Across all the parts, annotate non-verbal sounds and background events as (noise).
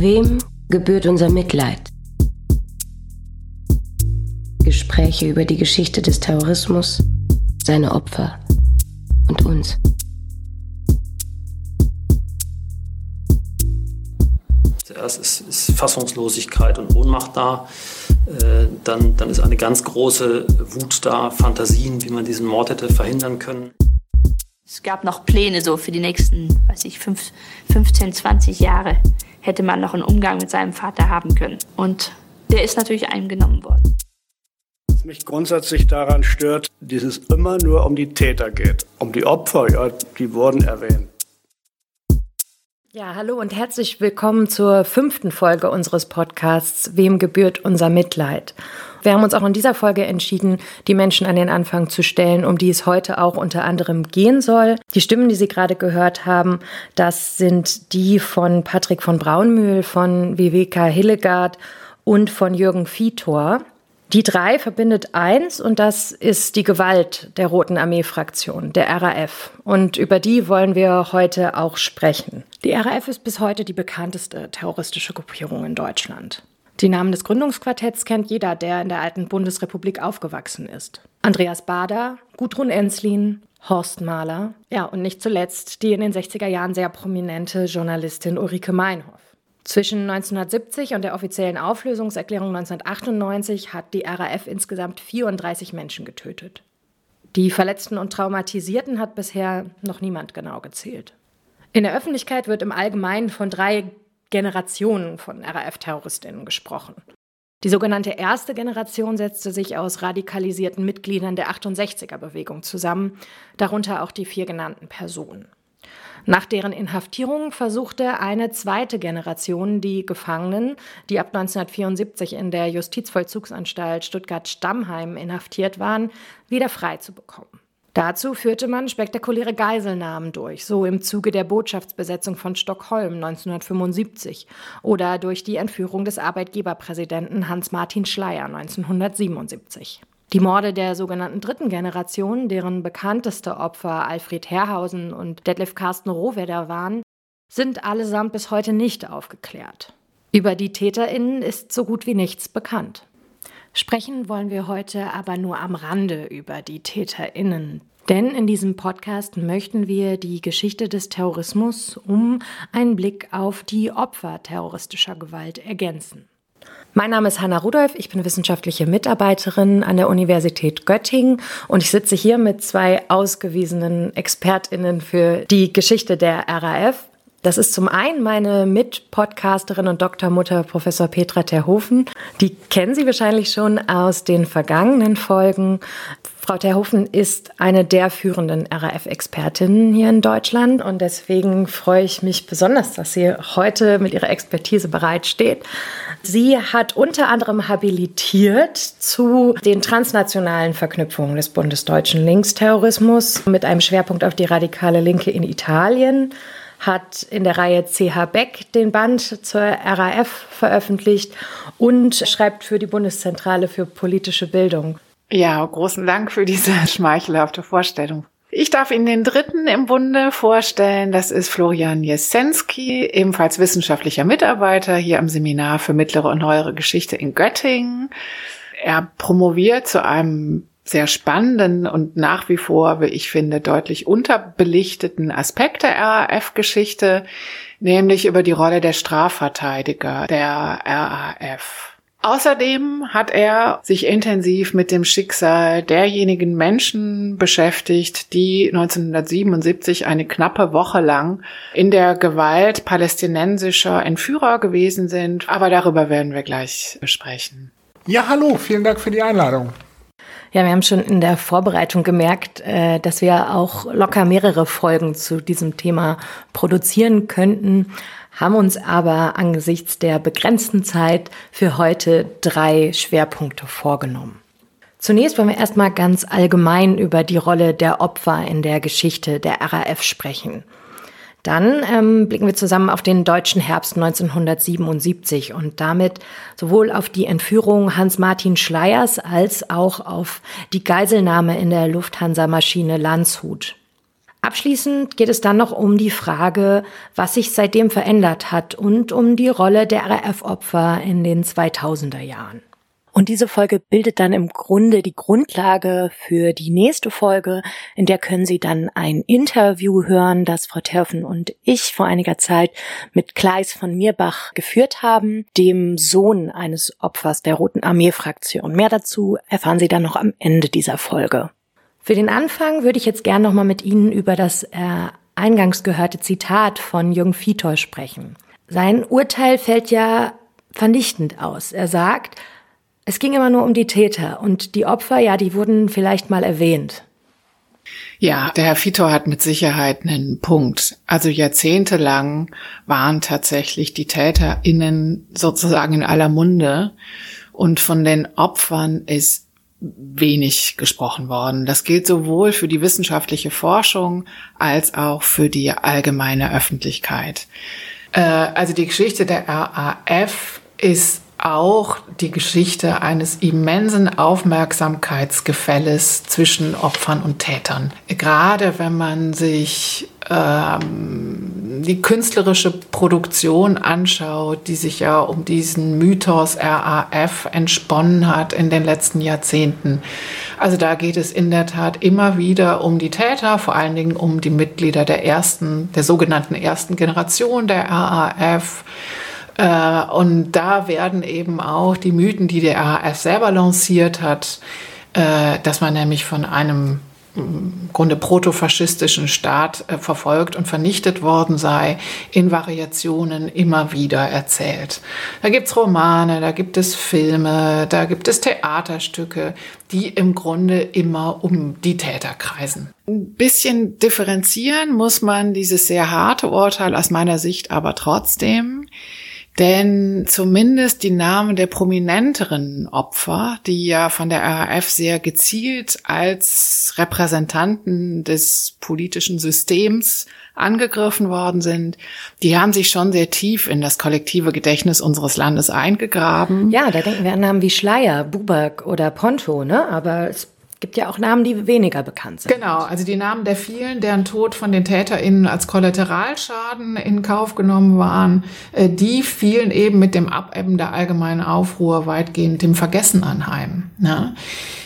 Wem gebührt unser Mitleid? Gespräche über die Geschichte des Terrorismus, seine Opfer und uns. Zuerst ist, ist Fassungslosigkeit und Ohnmacht da. Äh, dann, dann ist eine ganz große Wut da, Fantasien, wie man diesen Mord hätte verhindern können. Es gab noch Pläne so für die nächsten, weiß ich, 15, 20 Jahre hätte man noch einen Umgang mit seinem Vater haben können. Und der ist natürlich einem genommen worden. Was mich grundsätzlich daran stört, dass es immer nur um die Täter geht. Um die Opfer, ja, die wurden erwähnt. Ja, hallo und herzlich willkommen zur fünften Folge unseres Podcasts Wem gebührt unser Mitleid? Wir haben uns auch in dieser Folge entschieden, die Menschen an den Anfang zu stellen, um die es heute auch unter anderem gehen soll. Die Stimmen, die Sie gerade gehört haben, das sind die von Patrick von Braunmühl, von Viveka Hillegaard und von Jürgen Vitor. Die drei verbindet eins und das ist die Gewalt der Roten Armee-Fraktion, der RAF. Und über die wollen wir heute auch sprechen. Die RAF ist bis heute die bekannteste terroristische Gruppierung in Deutschland. Die Namen des Gründungsquartetts kennt jeder, der in der alten Bundesrepublik aufgewachsen ist. Andreas Bader, Gudrun Enslin, Horst Mahler, ja und nicht zuletzt die in den 60er Jahren sehr prominente Journalistin Ulrike Meinhoff. Zwischen 1970 und der offiziellen Auflösungserklärung 1998 hat die RAF insgesamt 34 Menschen getötet. Die Verletzten und Traumatisierten hat bisher noch niemand genau gezählt. In der Öffentlichkeit wird im Allgemeinen von drei Generationen von RAF-Terroristinnen gesprochen. Die sogenannte erste Generation setzte sich aus radikalisierten Mitgliedern der 68er-Bewegung zusammen, darunter auch die vier genannten Personen. Nach deren Inhaftierung versuchte eine zweite Generation die Gefangenen, die ab 1974 in der Justizvollzugsanstalt Stuttgart-Stammheim inhaftiert waren, wieder frei zu bekommen. Dazu führte man spektakuläre Geiselnahmen durch, so im Zuge der Botschaftsbesetzung von Stockholm 1975 oder durch die Entführung des Arbeitgeberpräsidenten Hans-Martin Schleyer 1977. Die Morde der sogenannten dritten Generation, deren bekannteste Opfer Alfred Herrhausen und Detlef Carsten Rohwedder waren, sind allesamt bis heute nicht aufgeklärt. Über die TäterInnen ist so gut wie nichts bekannt. Sprechen wollen wir heute aber nur am Rande über die TäterInnen. Denn in diesem Podcast möchten wir die Geschichte des Terrorismus um einen Blick auf die Opfer terroristischer Gewalt ergänzen. Mein Name ist Hanna Rudolph, ich bin wissenschaftliche Mitarbeiterin an der Universität Göttingen und ich sitze hier mit zwei ausgewiesenen Expertinnen für die Geschichte der RAF. Das ist zum einen meine Mitpodcasterin und Doktormutter Professor Petra Terhofen. Die kennen Sie wahrscheinlich schon aus den vergangenen Folgen. Frau Terhofen ist eine der führenden RAF-Expertinnen hier in Deutschland und deswegen freue ich mich besonders, dass sie heute mit ihrer Expertise bereitsteht. Sie hat unter anderem habilitiert zu den transnationalen Verknüpfungen des bundesdeutschen Linksterrorismus mit einem Schwerpunkt auf die radikale Linke in Italien hat in der Reihe CH Beck den Band zur RAF veröffentlicht und schreibt für die Bundeszentrale für politische Bildung. Ja, großen Dank für diese (laughs) schmeichelhafte Vorstellung. Ich darf Ihnen den dritten im Bunde vorstellen. Das ist Florian Jesensky, ebenfalls wissenschaftlicher Mitarbeiter hier am Seminar für mittlere und neuere Geschichte in Göttingen. Er promoviert zu einem sehr spannenden und nach wie vor, wie ich finde, deutlich unterbelichteten Aspekt der RAF-Geschichte, nämlich über die Rolle der Strafverteidiger der RAF. Außerdem hat er sich intensiv mit dem Schicksal derjenigen Menschen beschäftigt, die 1977 eine knappe Woche lang in der Gewalt palästinensischer Entführer gewesen sind. Aber darüber werden wir gleich besprechen. Ja, hallo, vielen Dank für die Einladung. Ja, wir haben schon in der Vorbereitung gemerkt, äh, dass wir auch locker mehrere Folgen zu diesem Thema produzieren könnten haben uns aber angesichts der begrenzten Zeit für heute drei Schwerpunkte vorgenommen. Zunächst wollen wir erstmal ganz allgemein über die Rolle der Opfer in der Geschichte der RAF sprechen. Dann ähm, blicken wir zusammen auf den deutschen Herbst 1977 und damit sowohl auf die Entführung Hans-Martin Schleiers als auch auf die Geiselnahme in der Lufthansa-Maschine Landshut. Abschließend geht es dann noch um die Frage, was sich seitdem verändert hat und um die Rolle der RAF-Opfer in den 2000er Jahren. Und diese Folge bildet dann im Grunde die Grundlage für die nächste Folge, in der können Sie dann ein Interview hören, das Frau Terfen und ich vor einiger Zeit mit Kleis von Mirbach geführt haben, dem Sohn eines Opfers der Roten Armee-Fraktion. Mehr dazu erfahren Sie dann noch am Ende dieser Folge. Für den Anfang würde ich jetzt gern nochmal mit Ihnen über das äh, eingangs gehörte Zitat von Jung Fitoy sprechen. Sein Urteil fällt ja vernichtend aus. Er sagt, es ging immer nur um die Täter und die Opfer, ja, die wurden vielleicht mal erwähnt. Ja, der Herr Fito hat mit Sicherheit einen Punkt. Also jahrzehntelang waren tatsächlich die TäterInnen sozusagen in aller Munde und von den Opfern ist wenig gesprochen worden. Das gilt sowohl für die wissenschaftliche Forschung als auch für die allgemeine Öffentlichkeit. Äh, also die Geschichte der RAF ist auch die Geschichte eines immensen Aufmerksamkeitsgefälles zwischen Opfern und Tätern. Gerade wenn man sich ähm, die künstlerische Produktion anschaut, die sich ja um diesen Mythos RAF entsponnen hat in den letzten Jahrzehnten. Also da geht es in der Tat immer wieder um die Täter, vor allen Dingen um die Mitglieder der ersten, der sogenannten ersten Generation der RAF und da werden eben auch die Mythen, die der RAF selber lanciert hat, äh, dass man nämlich von einem im Grunde protofaschistischen Staat äh, verfolgt und vernichtet worden sei, in Variationen immer wieder erzählt. Da gibt's Romane, da gibt es Filme, da gibt es Theaterstücke, die im Grunde immer um die Täter kreisen. Ein bisschen differenzieren muss man dieses sehr harte Urteil aus meiner Sicht aber trotzdem. Denn zumindest die Namen der prominenteren Opfer, die ja von der RAF sehr gezielt als Repräsentanten des politischen Systems angegriffen worden sind, die haben sich schon sehr tief in das kollektive Gedächtnis unseres Landes eingegraben. Ja, da denken wir an Namen wie Schleier, Buback oder Ponto, ne? Aber es gibt ja auch Namen, die weniger bekannt sind. Genau, also die Namen der vielen, deren Tod von den TäterInnen als Kollateralschaden in Kauf genommen waren, äh, die fielen eben mit dem Abebben der allgemeinen Aufruhr weitgehend dem Vergessen anheim. Ne?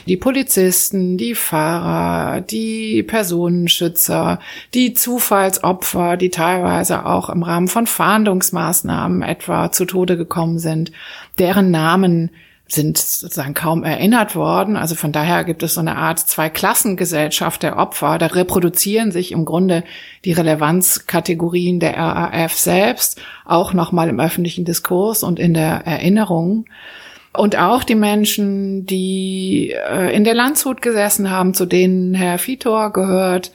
Die Polizisten, die Fahrer, die Personenschützer, die Zufallsopfer, die teilweise auch im Rahmen von Fahndungsmaßnahmen etwa zu Tode gekommen sind, deren Namen sind sozusagen kaum erinnert worden. Also von daher gibt es so eine Art Zweiklassengesellschaft der Opfer. Da reproduzieren sich im Grunde die Relevanzkategorien der RAF selbst, auch nochmal im öffentlichen Diskurs und in der Erinnerung. Und auch die Menschen, die äh, in der Landshut gesessen haben, zu denen Herr Vitor gehört,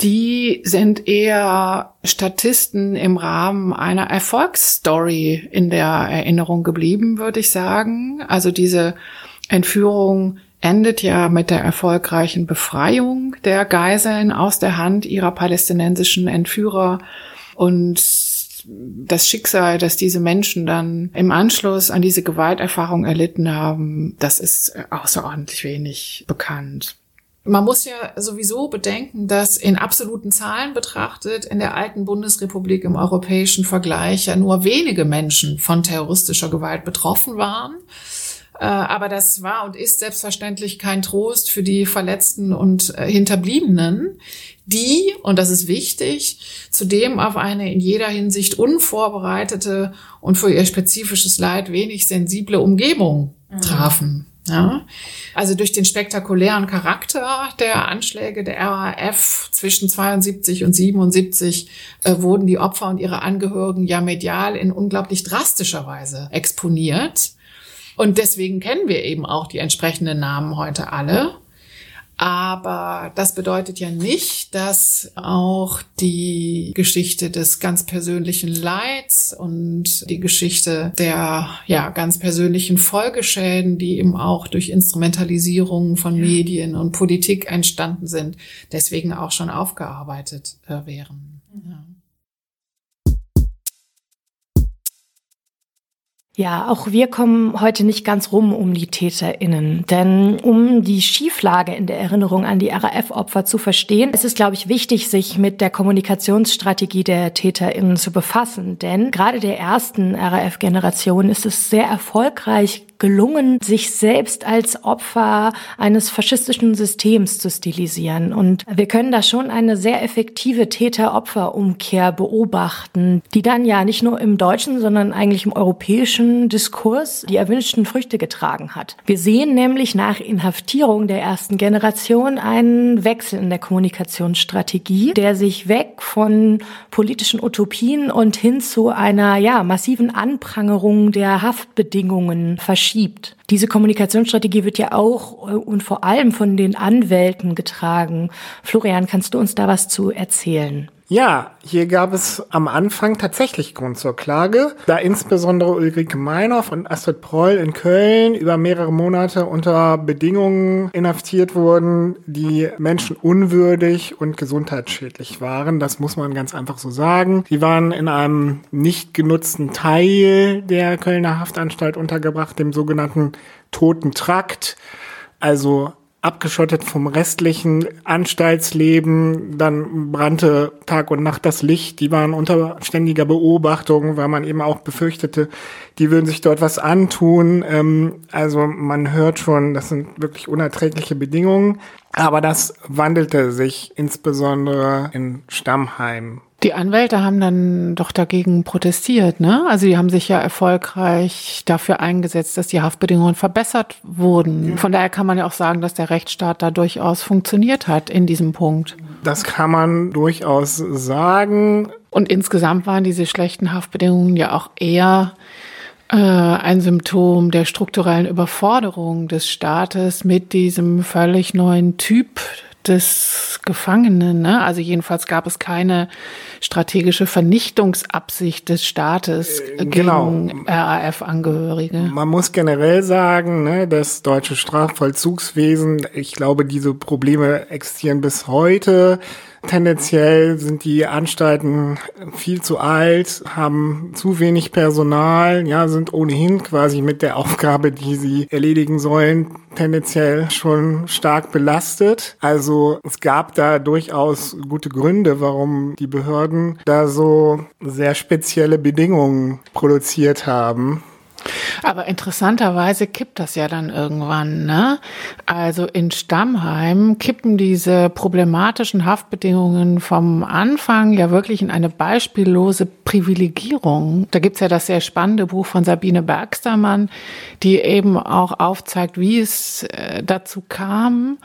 die sind eher Statisten im Rahmen einer Erfolgsstory in der Erinnerung geblieben, würde ich sagen. Also diese Entführung endet ja mit der erfolgreichen Befreiung der Geiseln aus der Hand ihrer palästinensischen Entführer und das Schicksal, dass diese Menschen dann im Anschluss an diese Gewalterfahrung erlitten haben, das ist außerordentlich wenig bekannt. Man muss ja sowieso bedenken, dass in absoluten Zahlen betrachtet in der alten Bundesrepublik im europäischen Vergleich ja nur wenige Menschen von terroristischer Gewalt betroffen waren. Äh, aber das war und ist selbstverständlich kein Trost für die Verletzten und äh, Hinterbliebenen, die, und das ist wichtig, zudem auf eine in jeder Hinsicht unvorbereitete und für ihr spezifisches Leid wenig sensible Umgebung mhm. trafen. Ja? Also durch den spektakulären Charakter der Anschläge der RAF zwischen 72 und 77 äh, wurden die Opfer und ihre Angehörigen ja medial in unglaublich drastischer Weise exponiert. Und deswegen kennen wir eben auch die entsprechenden Namen heute alle. Aber das bedeutet ja nicht, dass auch die Geschichte des ganz persönlichen Leids und die Geschichte der ja ganz persönlichen Folgeschäden, die eben auch durch Instrumentalisierung von Medien und Politik entstanden sind, deswegen auch schon aufgearbeitet äh, wären. Ja. Auch wir kommen heute nicht ganz rum um die TäterInnen. Denn um die Schieflage in der Erinnerung an die RAF-Opfer zu verstehen, ist es, glaube ich, wichtig, sich mit der Kommunikationsstrategie der TäterInnen zu befassen. Denn gerade der ersten RAF-Generation ist es sehr erfolgreich gelungen, sich selbst als Opfer eines faschistischen Systems zu stilisieren. Und wir können da schon eine sehr effektive Täter-Opfer-Umkehr beobachten, die dann ja nicht nur im deutschen, sondern eigentlich im europäischen Diskurs die erwünschten Früchte getragen hat. Wir sehen nämlich nach Inhaftierung der ersten Generation einen Wechsel in der Kommunikationsstrategie, der sich weg von politischen Utopien und hin zu einer ja massiven Anprangerung der Haftbedingungen verschiebt verschiebt. Diese Kommunikationsstrategie wird ja auch äh, und vor allem von den Anwälten getragen. Florian, kannst du uns da was zu erzählen? Ja, hier gab es am Anfang tatsächlich Grund zur Klage, da insbesondere Ulrike Meinhoff und Astrid Proll in Köln über mehrere Monate unter Bedingungen inhaftiert wurden, die menschenunwürdig und gesundheitsschädlich waren. Das muss man ganz einfach so sagen. Sie waren in einem nicht genutzten Teil der Kölner Haftanstalt untergebracht, dem sogenannten Toten Trakt. Also abgeschottet vom restlichen Anstaltsleben. Dann brannte Tag und Nacht das Licht. Die waren unter ständiger Beobachtung, weil man eben auch befürchtete, die würden sich dort was antun. Ähm, also man hört schon, das sind wirklich unerträgliche Bedingungen. Aber das wandelte sich insbesondere in Stammheim die Anwälte haben dann doch dagegen protestiert, ne? Also die haben sich ja erfolgreich dafür eingesetzt, dass die Haftbedingungen verbessert wurden. Von daher kann man ja auch sagen, dass der Rechtsstaat da durchaus funktioniert hat in diesem Punkt. Das kann man durchaus sagen. Und insgesamt waren diese schlechten Haftbedingungen ja auch eher äh, ein Symptom der strukturellen Überforderung des Staates mit diesem völlig neuen Typ des Gefangenen. Ne? Also jedenfalls gab es keine strategische Vernichtungsabsicht des Staates äh, genau. gegen RAF-Angehörige. Man muss generell sagen, ne, das deutsche Strafvollzugswesen, ich glaube, diese Probleme existieren bis heute. Tendenziell sind die Anstalten viel zu alt, haben zu wenig Personal, ja, sind ohnehin quasi mit der Aufgabe, die sie erledigen sollen, tendenziell schon stark belastet. Also es gab da durchaus gute Gründe, warum die Behörden da so sehr spezielle Bedingungen produziert haben. Aber interessanterweise kippt das ja dann irgendwann, ne? Also in Stammheim kippen diese problematischen Haftbedingungen vom Anfang ja wirklich in eine beispiellose Privilegierung. Da gibt's ja das sehr spannende Buch von Sabine Bergstermann, die eben auch aufzeigt, wie es äh, dazu kam.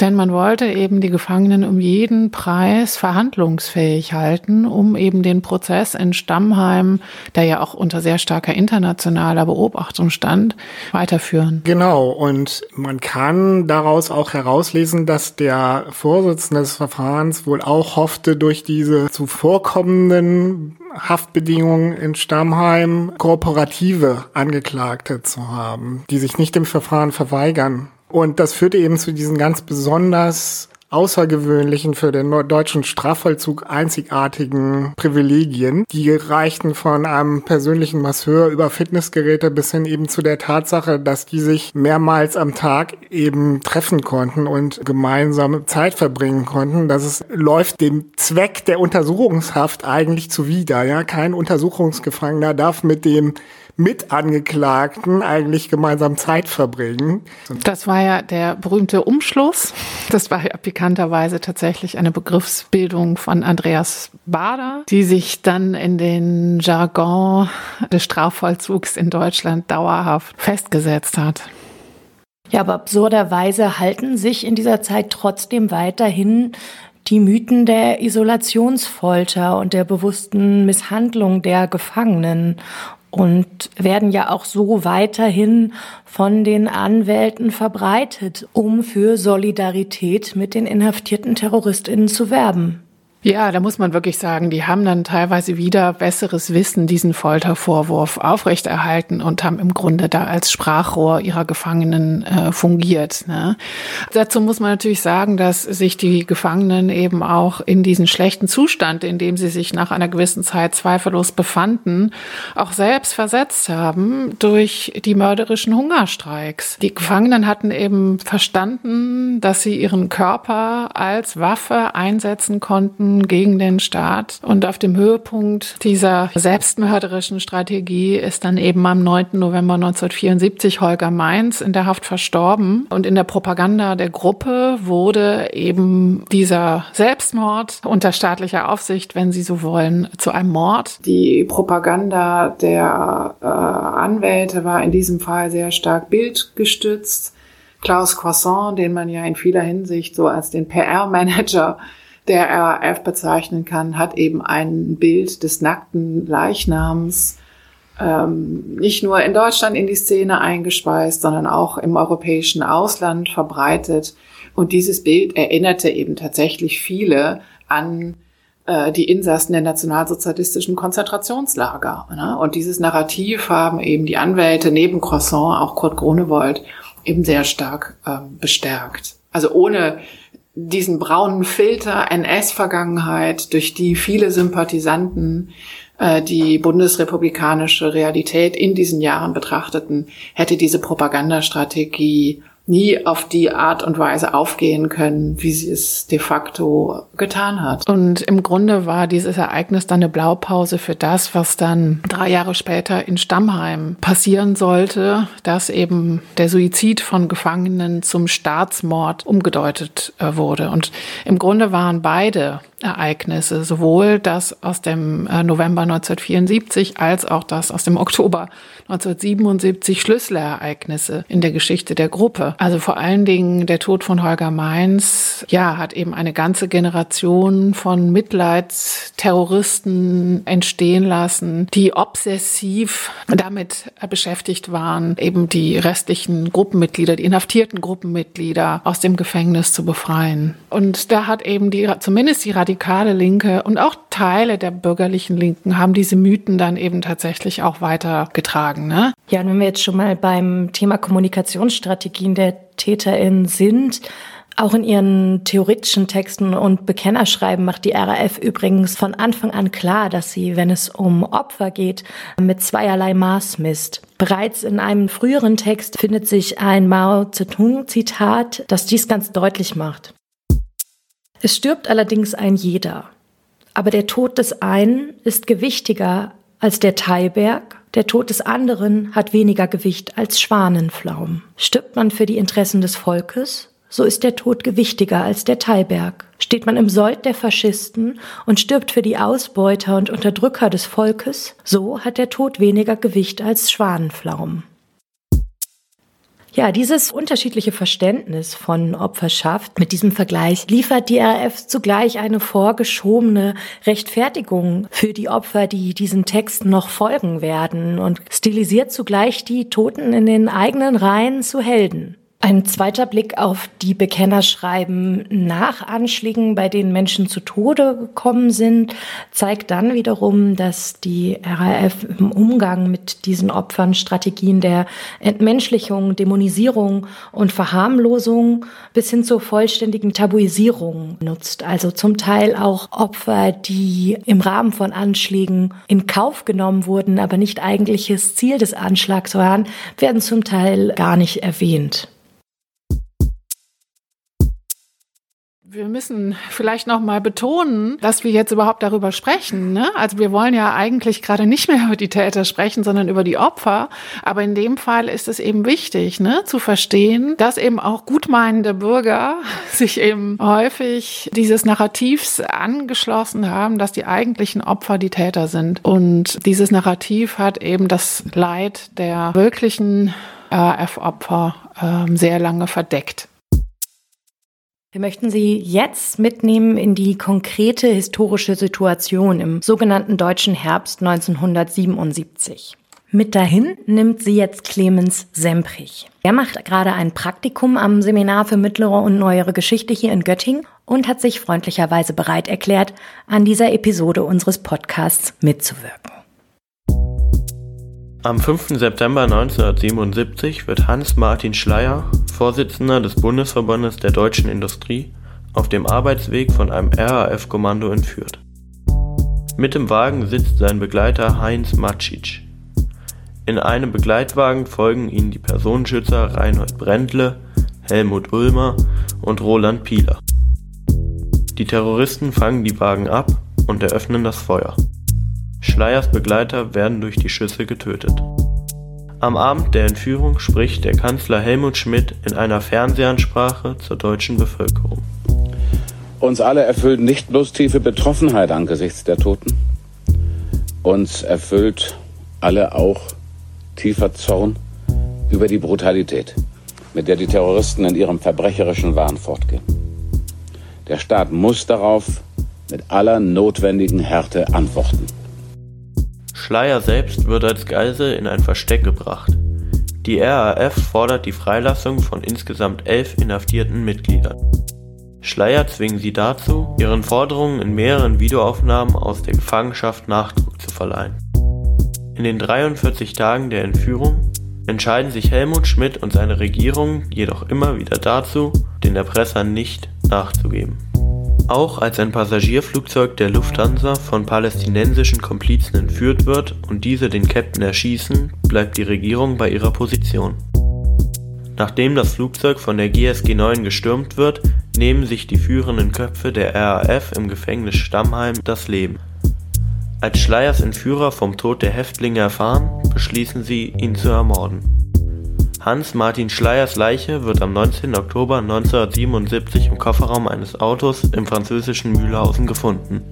Denn man wollte eben die Gefangenen um jeden Preis verhandlungsfähig halten, um eben den Prozess in Stammheim, der ja auch unter sehr starker internationaler Beobachtung stand, weiterführen. Genau. Und man kann daraus auch herauslesen, dass der Vorsitzende des Verfahrens wohl auch hoffte, durch diese zuvorkommenden Haftbedingungen in Stammheim kooperative Angeklagte zu haben, die sich nicht dem Verfahren verweigern. Und das führte eben zu diesen ganz besonders außergewöhnlichen, für den deutschen Strafvollzug einzigartigen Privilegien. Die reichten von einem persönlichen Masseur über Fitnessgeräte bis hin eben zu der Tatsache, dass die sich mehrmals am Tag eben treffen konnten und gemeinsame Zeit verbringen konnten. Das ist, läuft dem Zweck der Untersuchungshaft eigentlich zuwider. Ja, kein Untersuchungsgefangener darf mit dem Mitangeklagten eigentlich gemeinsam Zeit verbringen. Das war ja der berühmte Umschluss. Das war ja pikanterweise tatsächlich eine Begriffsbildung von Andreas Bader, die sich dann in den Jargon des Strafvollzugs in Deutschland dauerhaft festgesetzt hat. Ja, aber absurderweise halten sich in dieser Zeit trotzdem weiterhin die Mythen der Isolationsfolter und der bewussten Misshandlung der Gefangenen und werden ja auch so weiterhin von den Anwälten verbreitet, um für Solidarität mit den inhaftierten Terroristinnen zu werben. Ja, da muss man wirklich sagen, die haben dann teilweise wieder besseres Wissen diesen Foltervorwurf aufrechterhalten und haben im Grunde da als Sprachrohr ihrer Gefangenen äh, fungiert. Ne? Dazu muss man natürlich sagen, dass sich die Gefangenen eben auch in diesen schlechten Zustand, in dem sie sich nach einer gewissen Zeit zweifellos befanden, auch selbst versetzt haben durch die mörderischen Hungerstreiks. Die Gefangenen hatten eben verstanden, dass sie ihren Körper als Waffe einsetzen konnten, gegen den Staat. Und auf dem Höhepunkt dieser selbstmörderischen Strategie ist dann eben am 9. November 1974 Holger Mainz in der Haft verstorben. Und in der Propaganda der Gruppe wurde eben dieser Selbstmord unter staatlicher Aufsicht, wenn Sie so wollen, zu einem Mord. Die Propaganda der äh, Anwälte war in diesem Fall sehr stark bildgestützt. Klaus Croissant, den man ja in vieler Hinsicht so als den PR-Manager der RAF bezeichnen kann, hat eben ein Bild des nackten Leichnams ähm, nicht nur in Deutschland in die Szene eingespeist, sondern auch im europäischen Ausland verbreitet. Und dieses Bild erinnerte eben tatsächlich viele an äh, die Insassen der nationalsozialistischen Konzentrationslager. Ne? Und dieses Narrativ haben eben die Anwälte neben Croissant, auch Kurt Grunewold, eben sehr stark ähm, bestärkt. Also ohne diesen braunen Filter NS-Vergangenheit, durch die viele Sympathisanten äh, die bundesrepublikanische Realität in diesen Jahren betrachteten, hätte diese Propagandastrategie nie auf die Art und Weise aufgehen können, wie sie es de facto getan hat. Und im Grunde war dieses Ereignis dann eine Blaupause für das, was dann drei Jahre später in Stammheim passieren sollte, dass eben der Suizid von Gefangenen zum Staatsmord umgedeutet äh, wurde. Und im Grunde waren beide Ereignisse, sowohl das aus dem äh, November 1974 als auch das aus dem Oktober 1977 Schlüsselereignisse in der Geschichte der Gruppe. Also vor allen Dingen der Tod von Holger Mainz, ja, hat eben eine ganze Generation von Mitleidsterroristen entstehen lassen, die obsessiv damit beschäftigt waren, eben die restlichen Gruppenmitglieder, die inhaftierten Gruppenmitglieder aus dem Gefängnis zu befreien. Und da hat eben die, zumindest die radikale Linke und auch Teile der bürgerlichen Linken haben diese Mythen dann eben tatsächlich auch weitergetragen. Ne? Ja, und wenn wir jetzt schon mal beim Thema Kommunikationsstrategien der TäterInnen sind, auch in ihren theoretischen Texten und Bekennerschreiben macht die RAF übrigens von Anfang an klar, dass sie, wenn es um Opfer geht, mit zweierlei Maß misst. Bereits in einem früheren Text findet sich ein Mao Zedong-Zitat, das dies ganz deutlich macht. Es stirbt allerdings ein jeder. Aber der Tod des einen ist gewichtiger als der Thaiberg, der Tod des anderen hat weniger Gewicht als Schwanenflaum. Stirbt man für die Interessen des Volkes, so ist der Tod gewichtiger als der Thaiberg. Steht man im Sold der Faschisten und stirbt für die Ausbeuter und Unterdrücker des Volkes, so hat der Tod weniger Gewicht als Schwanenflaum. Ja, dieses unterschiedliche Verständnis von Opferschaft mit diesem Vergleich liefert die RAF zugleich eine vorgeschobene Rechtfertigung für die Opfer, die diesen Texten noch folgen werden und stilisiert zugleich die Toten in den eigenen Reihen zu Helden. Ein zweiter Blick auf die Bekennerschreiben nach Anschlägen, bei denen Menschen zu Tode gekommen sind, zeigt dann wiederum, dass die RAF im Umgang mit diesen Opfern Strategien der Entmenschlichung, Dämonisierung und Verharmlosung bis hin zur vollständigen Tabuisierung nutzt. Also zum Teil auch Opfer, die im Rahmen von Anschlägen in Kauf genommen wurden, aber nicht eigentliches Ziel des Anschlags waren, werden zum Teil gar nicht erwähnt. Wir müssen vielleicht noch mal betonen, dass wir jetzt überhaupt darüber sprechen. Ne? Also wir wollen ja eigentlich gerade nicht mehr über die Täter sprechen, sondern über die Opfer. Aber in dem Fall ist es eben wichtig, ne, zu verstehen, dass eben auch gutmeinende Bürger (laughs) sich eben häufig dieses Narrativs angeschlossen haben, dass die eigentlichen Opfer die Täter sind. Und dieses Narrativ hat eben das Leid der wirklichen RF-Opfer äh, sehr lange verdeckt. Wir möchten Sie jetzt mitnehmen in die konkrete historische Situation im sogenannten Deutschen Herbst 1977. Mit dahin nimmt sie jetzt Clemens Semprich. Er macht gerade ein Praktikum am Seminar für mittlere und neuere Geschichte hier in Göttingen und hat sich freundlicherweise bereit erklärt, an dieser Episode unseres Podcasts mitzuwirken. Am 5. September 1977 wird Hans-Martin Schleyer, Vorsitzender des Bundesverbandes der deutschen Industrie, auf dem Arbeitsweg von einem RAF-Kommando entführt. Mit im Wagen sitzt sein Begleiter Heinz Matschic. In einem Begleitwagen folgen ihnen die Personenschützer Reinhold Brändle, Helmut Ulmer und Roland Pieler. Die Terroristen fangen die Wagen ab und eröffnen das Feuer. Schleiers Begleiter werden durch die Schüsse getötet. Am Abend der Entführung spricht der Kanzler Helmut Schmidt in einer Fernsehansprache zur deutschen Bevölkerung. Uns alle erfüllt nicht bloß tiefe Betroffenheit angesichts der Toten, uns erfüllt alle auch tiefer Zorn über die Brutalität, mit der die Terroristen in ihrem verbrecherischen Wahn fortgehen. Der Staat muss darauf mit aller notwendigen Härte antworten. Schleier selbst wird als Geisel in ein Versteck gebracht. Die RAF fordert die Freilassung von insgesamt elf inhaftierten Mitgliedern. Schleier zwingen sie dazu, ihren Forderungen in mehreren Videoaufnahmen aus der Gefangenschaft Nachdruck zu verleihen. In den 43 Tagen der Entführung entscheiden sich Helmut Schmidt und seine Regierung jedoch immer wieder dazu, den Erpressern nicht nachzugeben. Auch als ein Passagierflugzeug der Lufthansa von palästinensischen Komplizen entführt wird und diese den Captain erschießen, bleibt die Regierung bei ihrer Position. Nachdem das Flugzeug von der GSG 9 gestürmt wird, nehmen sich die führenden Köpfe der RAF im Gefängnis Stammheim das Leben. Als Schleiers Entführer vom Tod der Häftlinge erfahren, beschließen sie, ihn zu ermorden. Hans-Martin Schleiers Leiche wird am 19. Oktober 1977 im Kofferraum eines Autos im französischen Mühlhausen gefunden.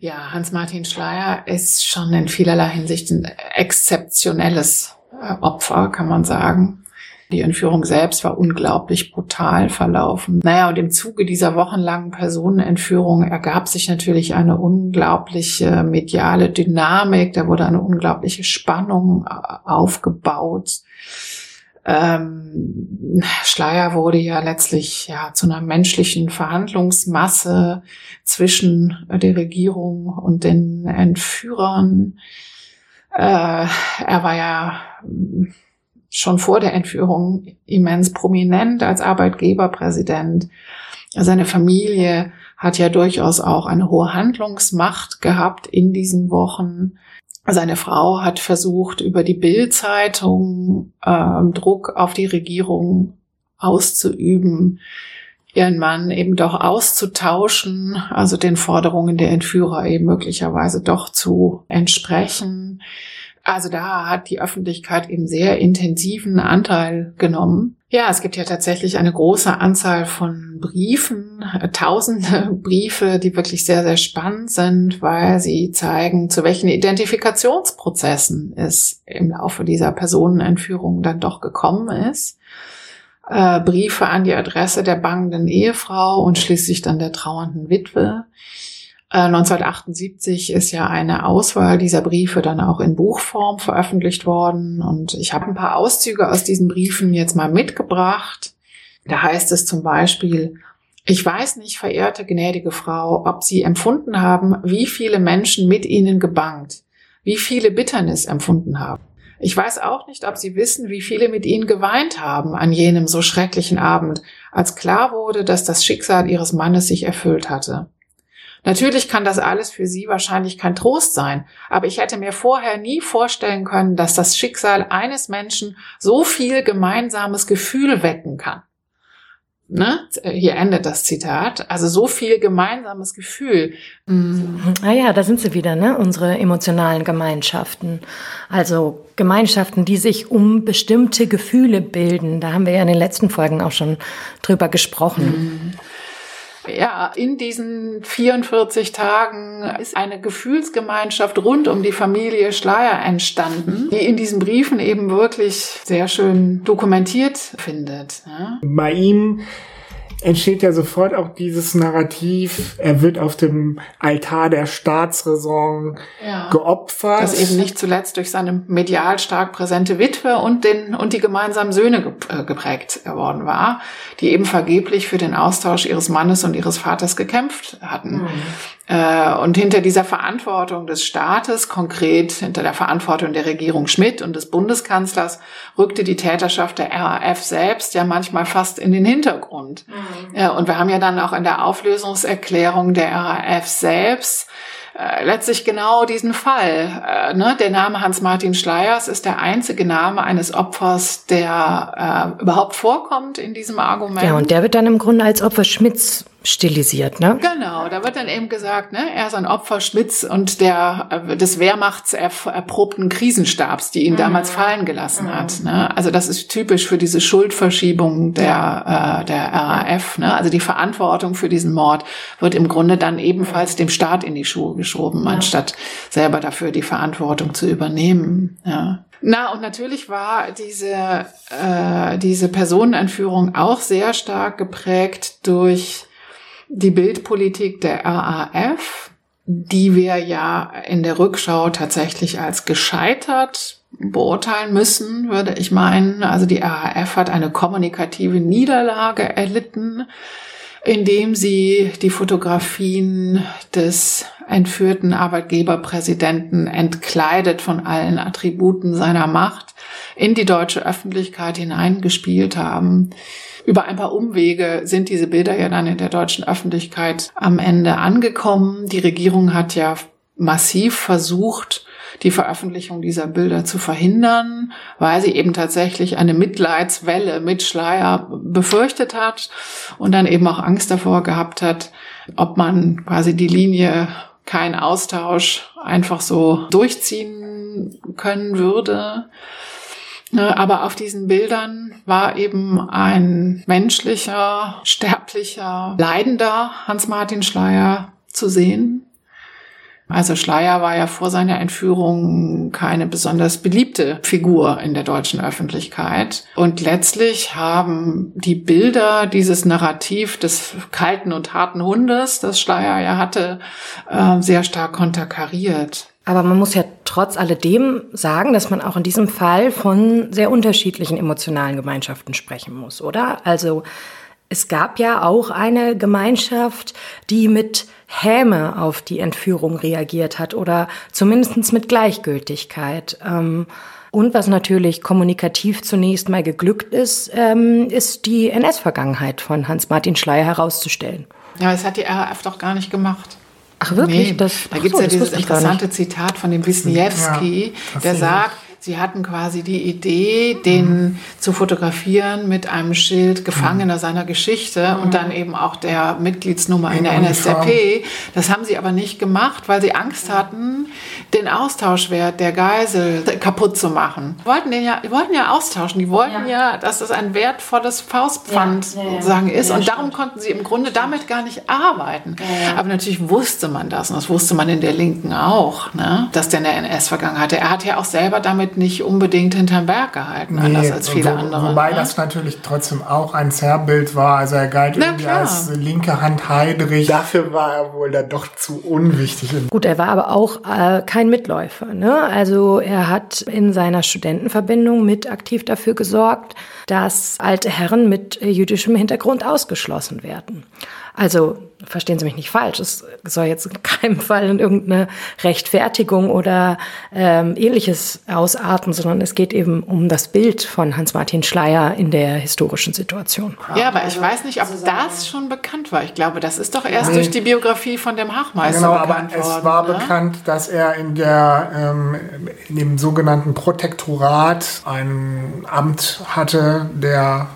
Ja, Hans-Martin Schleier ist schon in vielerlei Hinsicht ein exzeptionelles äh, Opfer, kann man sagen. Die Entführung selbst war unglaublich brutal verlaufen. Naja, und im Zuge dieser wochenlangen Personenentführung ergab sich natürlich eine unglaubliche mediale Dynamik. Da wurde eine unglaubliche Spannung äh, aufgebaut. Ähm, Schleier wurde ja letztlich ja zu einer menschlichen Verhandlungsmasse zwischen der Regierung und den Entführern. Äh, er war ja schon vor der Entführung immens prominent als Arbeitgeberpräsident. Seine Familie hat ja durchaus auch eine hohe Handlungsmacht gehabt in diesen Wochen. Seine Frau hat versucht, über die Bildzeitung äh, Druck auf die Regierung auszuüben, ihren Mann eben doch auszutauschen, also den Forderungen der Entführer eben möglicherweise doch zu entsprechen. Also da hat die Öffentlichkeit eben sehr intensiven Anteil genommen. Ja, es gibt ja tatsächlich eine große Anzahl von Briefen, äh, tausende (laughs) Briefe, die wirklich sehr, sehr spannend sind, weil sie zeigen, zu welchen Identifikationsprozessen es im Laufe dieser Personenentführung dann doch gekommen ist. Äh, Briefe an die Adresse der bangenden Ehefrau und schließlich dann der trauernden Witwe. 1978 äh, ist ja eine Auswahl dieser Briefe dann auch in Buchform veröffentlicht worden und ich habe ein paar Auszüge aus diesen Briefen jetzt mal mitgebracht. Da heißt es zum Beispiel, ich weiß nicht, verehrte gnädige Frau, ob Sie empfunden haben, wie viele Menschen mit Ihnen gebangt, wie viele Bitternis empfunden haben. Ich weiß auch nicht, ob Sie wissen, wie viele mit Ihnen geweint haben an jenem so schrecklichen Abend, als klar wurde, dass das Schicksal Ihres Mannes sich erfüllt hatte. Natürlich kann das alles für Sie wahrscheinlich kein Trost sein, aber ich hätte mir vorher nie vorstellen können, dass das Schicksal eines Menschen so viel gemeinsames Gefühl wecken kann. Ne? Hier endet das Zitat. Also so viel gemeinsames Gefühl. Mhm. Ah ja, da sind sie wieder, ne? Unsere emotionalen Gemeinschaften. Also Gemeinschaften, die sich um bestimmte Gefühle bilden. Da haben wir ja in den letzten Folgen auch schon drüber gesprochen. Mhm ja, in diesen 44 Tagen ist eine Gefühlsgemeinschaft rund um die Familie Schleier entstanden, die in diesen Briefen eben wirklich sehr schön dokumentiert findet. Ja. Bei ihm entsteht ja sofort auch dieses Narrativ, er wird auf dem Altar der Staatsräson ja. geopfert. Das eben nicht zuletzt durch seine medial stark präsente Witwe und den und die gemeinsamen Söhne äh, geprägt worden war, die eben vergeblich für den Austausch ihres Mannes und ihres Vaters gekämpft hatten. Mhm. Äh, und hinter dieser Verantwortung des Staates, konkret hinter der Verantwortung der Regierung Schmidt und des Bundeskanzlers, rückte die Täterschaft der RAF selbst ja manchmal fast in den Hintergrund. Mhm. Und wir haben ja dann auch in der Auflösungserklärung der RAF selbst äh, letztlich genau diesen Fall. Äh, ne? Der Name Hans-Martin Schleiers ist der einzige Name eines Opfers, der äh, überhaupt vorkommt in diesem Argument. Ja, und der wird dann im Grunde als Opfer Schmitz stilisiert, ne? Genau, da wird dann eben gesagt, ne, er ist ein Opfer Schmitz und der äh, des Wehrmachts erprobten Krisenstabs, die ihn mhm. damals fallen gelassen mhm. hat. Ne? Also das ist typisch für diese Schuldverschiebung der ja. äh, der RAF. Ne? Also die Verantwortung für diesen Mord wird im Grunde dann ebenfalls dem Staat in die Schuhe geschoben, ja. anstatt selber dafür die Verantwortung zu übernehmen. Ja. Na, und natürlich war diese, äh, diese Personenentführung auch sehr stark geprägt durch die Bildpolitik der RAF, die wir ja in der Rückschau tatsächlich als gescheitert beurteilen müssen, würde ich meinen. Also die RAF hat eine kommunikative Niederlage erlitten, indem sie die Fotografien des entführten Arbeitgeberpräsidenten entkleidet von allen Attributen seiner Macht in die deutsche Öffentlichkeit hineingespielt haben. Über ein paar Umwege sind diese Bilder ja dann in der deutschen Öffentlichkeit am Ende angekommen. Die Regierung hat ja massiv versucht, die Veröffentlichung dieser Bilder zu verhindern, weil sie eben tatsächlich eine Mitleidswelle mit Schleier befürchtet hat und dann eben auch Angst davor gehabt hat, ob man quasi die Linie kein Austausch einfach so durchziehen können würde. Ne, aber auf diesen Bildern war eben ein menschlicher, sterblicher, leidender Hans-Martin Schleier zu sehen. Also Schleier war ja vor seiner Entführung keine besonders beliebte Figur in der deutschen Öffentlichkeit. Und letztlich haben die Bilder dieses Narrativ des kalten und harten Hundes, das Schleier ja hatte, äh, sehr stark konterkariert. Aber man muss ja trotz alledem sagen, dass man auch in diesem Fall von sehr unterschiedlichen emotionalen Gemeinschaften sprechen muss, oder? Also es gab ja auch eine Gemeinschaft, die mit Häme auf die Entführung reagiert hat oder zumindest mit Gleichgültigkeit. Ähm, und was natürlich kommunikativ zunächst mal geglückt ist, ähm, ist die NS-Vergangenheit von Hans-Martin Schleier herauszustellen. Ja, das hat die RAF doch gar nicht gemacht. Ach wirklich? Nee, das, da gibt es so, ja dieses interessante Zitat von dem Wisniewski, ja, der sagt, Sie hatten quasi die Idee, den mhm. zu fotografieren mit einem Schild Gefangener mhm. seiner Geschichte mhm. und dann eben auch der Mitgliedsnummer in, in der NSDAP. Das haben sie aber nicht gemacht, weil sie Angst hatten, den Austauschwert der Geisel kaputt zu machen. Die wollten, den ja, die wollten ja austauschen. Die wollten ja, ja dass das ein wertvolles Faustpfand ja, sozusagen ist. und darum stimmt. konnten sie im Grunde damit gar nicht arbeiten. Aber natürlich wusste man das und das wusste man in der Linken auch, ne? dass der eine NS-Vergangenheit hatte. Er hat ja auch selber damit damit nicht unbedingt hinterm Berg gehalten, nee, anders als viele wo, andere. Wobei ne? das natürlich trotzdem auch ein Zerrbild war. Also er galt Na, irgendwie klar. als linke Hand Heidrich. Dafür war er wohl da doch zu unwichtig. Gut, er war aber auch äh, kein Mitläufer. Ne? Also er hat in seiner Studentenverbindung mit aktiv dafür gesorgt, dass alte Herren mit jüdischem Hintergrund ausgeschlossen werden. Also verstehen Sie mich nicht falsch, es soll jetzt in keinem (laughs) Fall in irgendeine Rechtfertigung oder ähm, ähnliches ausarten, sondern es geht eben um das Bild von Hans-Martin Schleier in der historischen Situation. Ja, aber ich weiß nicht, ob das schon bekannt war. Ich glaube, das ist doch erst nee. durch die Biografie von dem Hachmeister genau, bekannt aber worden. Es war ne? bekannt, dass er in, der, ähm, in dem sogenannten Protektorat ein Amt hatte, der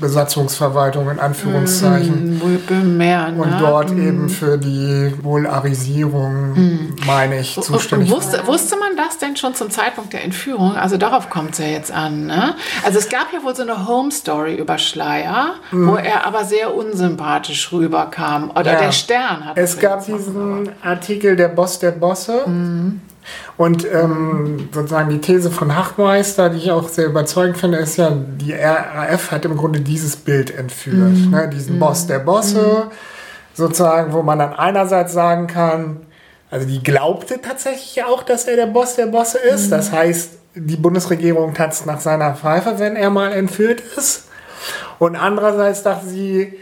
Besatzungsverwaltung in Anführungszeichen. Mm, mehr, ne? Und dort dort mhm. eben für die Volarisierung, mhm. meine ich, zuständig wusste, wusste man das denn schon zum Zeitpunkt der Entführung? Also darauf kommt es ja jetzt an. Ne? Also es gab ja wohl so eine Home Story über Schleier, mhm. wo er aber sehr unsympathisch rüberkam. Oder ja. der Stern hat es. Es gab diesen Artikel Der Boss der Bosse. Mhm. Und ähm, sozusagen die These von Hachmeister, die ich auch sehr überzeugend finde, ist ja, die RAF hat im Grunde dieses Bild entführt. Mhm. Ne? Diesen mhm. Boss der Bosse, mhm. Sozusagen, wo man dann einerseits sagen kann, also die glaubte tatsächlich auch, dass er der Boss der Bosse ist. Mhm. Das heißt, die Bundesregierung tanzt nach seiner Pfeife, wenn er mal entführt ist. Und andererseits dachte sie,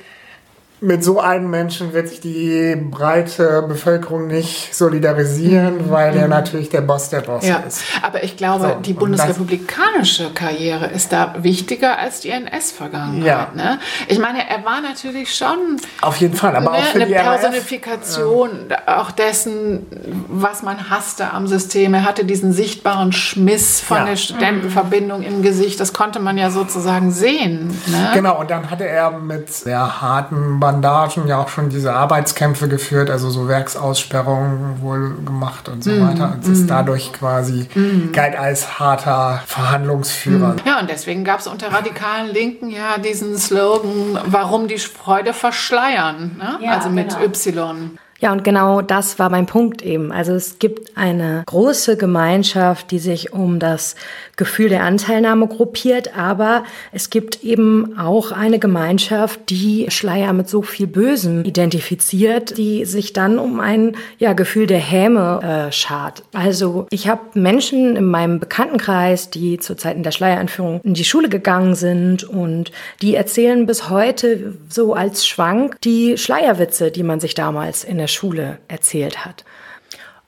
mit so einem Menschen wird sich die breite Bevölkerung nicht solidarisieren, mhm. weil er mhm. natürlich der Boss der Boss ja. ist. Aber ich glaube, so, die bundesrepublikanische Karriere ist da wichtiger als die NS-Vergangenheit. Ja. Ne? Ich meine, er war natürlich schon auf jeden Fall, aber ne, auch für eine die Personifikation ja. auch dessen, was man hasste am System. Er hatte diesen sichtbaren Schmiss von ja. der Studentenverbindung im Gesicht. Das konnte man ja sozusagen sehen. Ne? Genau. Und dann hatte er mit sehr harten Bandagen ja auch schon diese Arbeitskämpfe geführt, also so Werksaussperrungen wohl gemacht und so mm, weiter. Und mm. ist dadurch quasi mm. galt als harter Verhandlungsführer. Mm. Ja, und deswegen gab es unter radikalen Linken ja diesen Slogan, warum die Freude verschleiern, ne? ja, also mit genau. Y. Ja, und genau das war mein Punkt eben. Also es gibt eine große Gemeinschaft, die sich um das Gefühl der Anteilnahme gruppiert, aber es gibt eben auch eine Gemeinschaft, die Schleier mit so viel Bösem identifiziert, die sich dann um ein ja, Gefühl der Häme äh, schart. Also ich habe Menschen in meinem Bekanntenkreis, die zu Zeiten der Schleiereinführung in die Schule gegangen sind und die erzählen bis heute so als Schwank die Schleierwitze, die man sich damals in der Schule erzählt hat.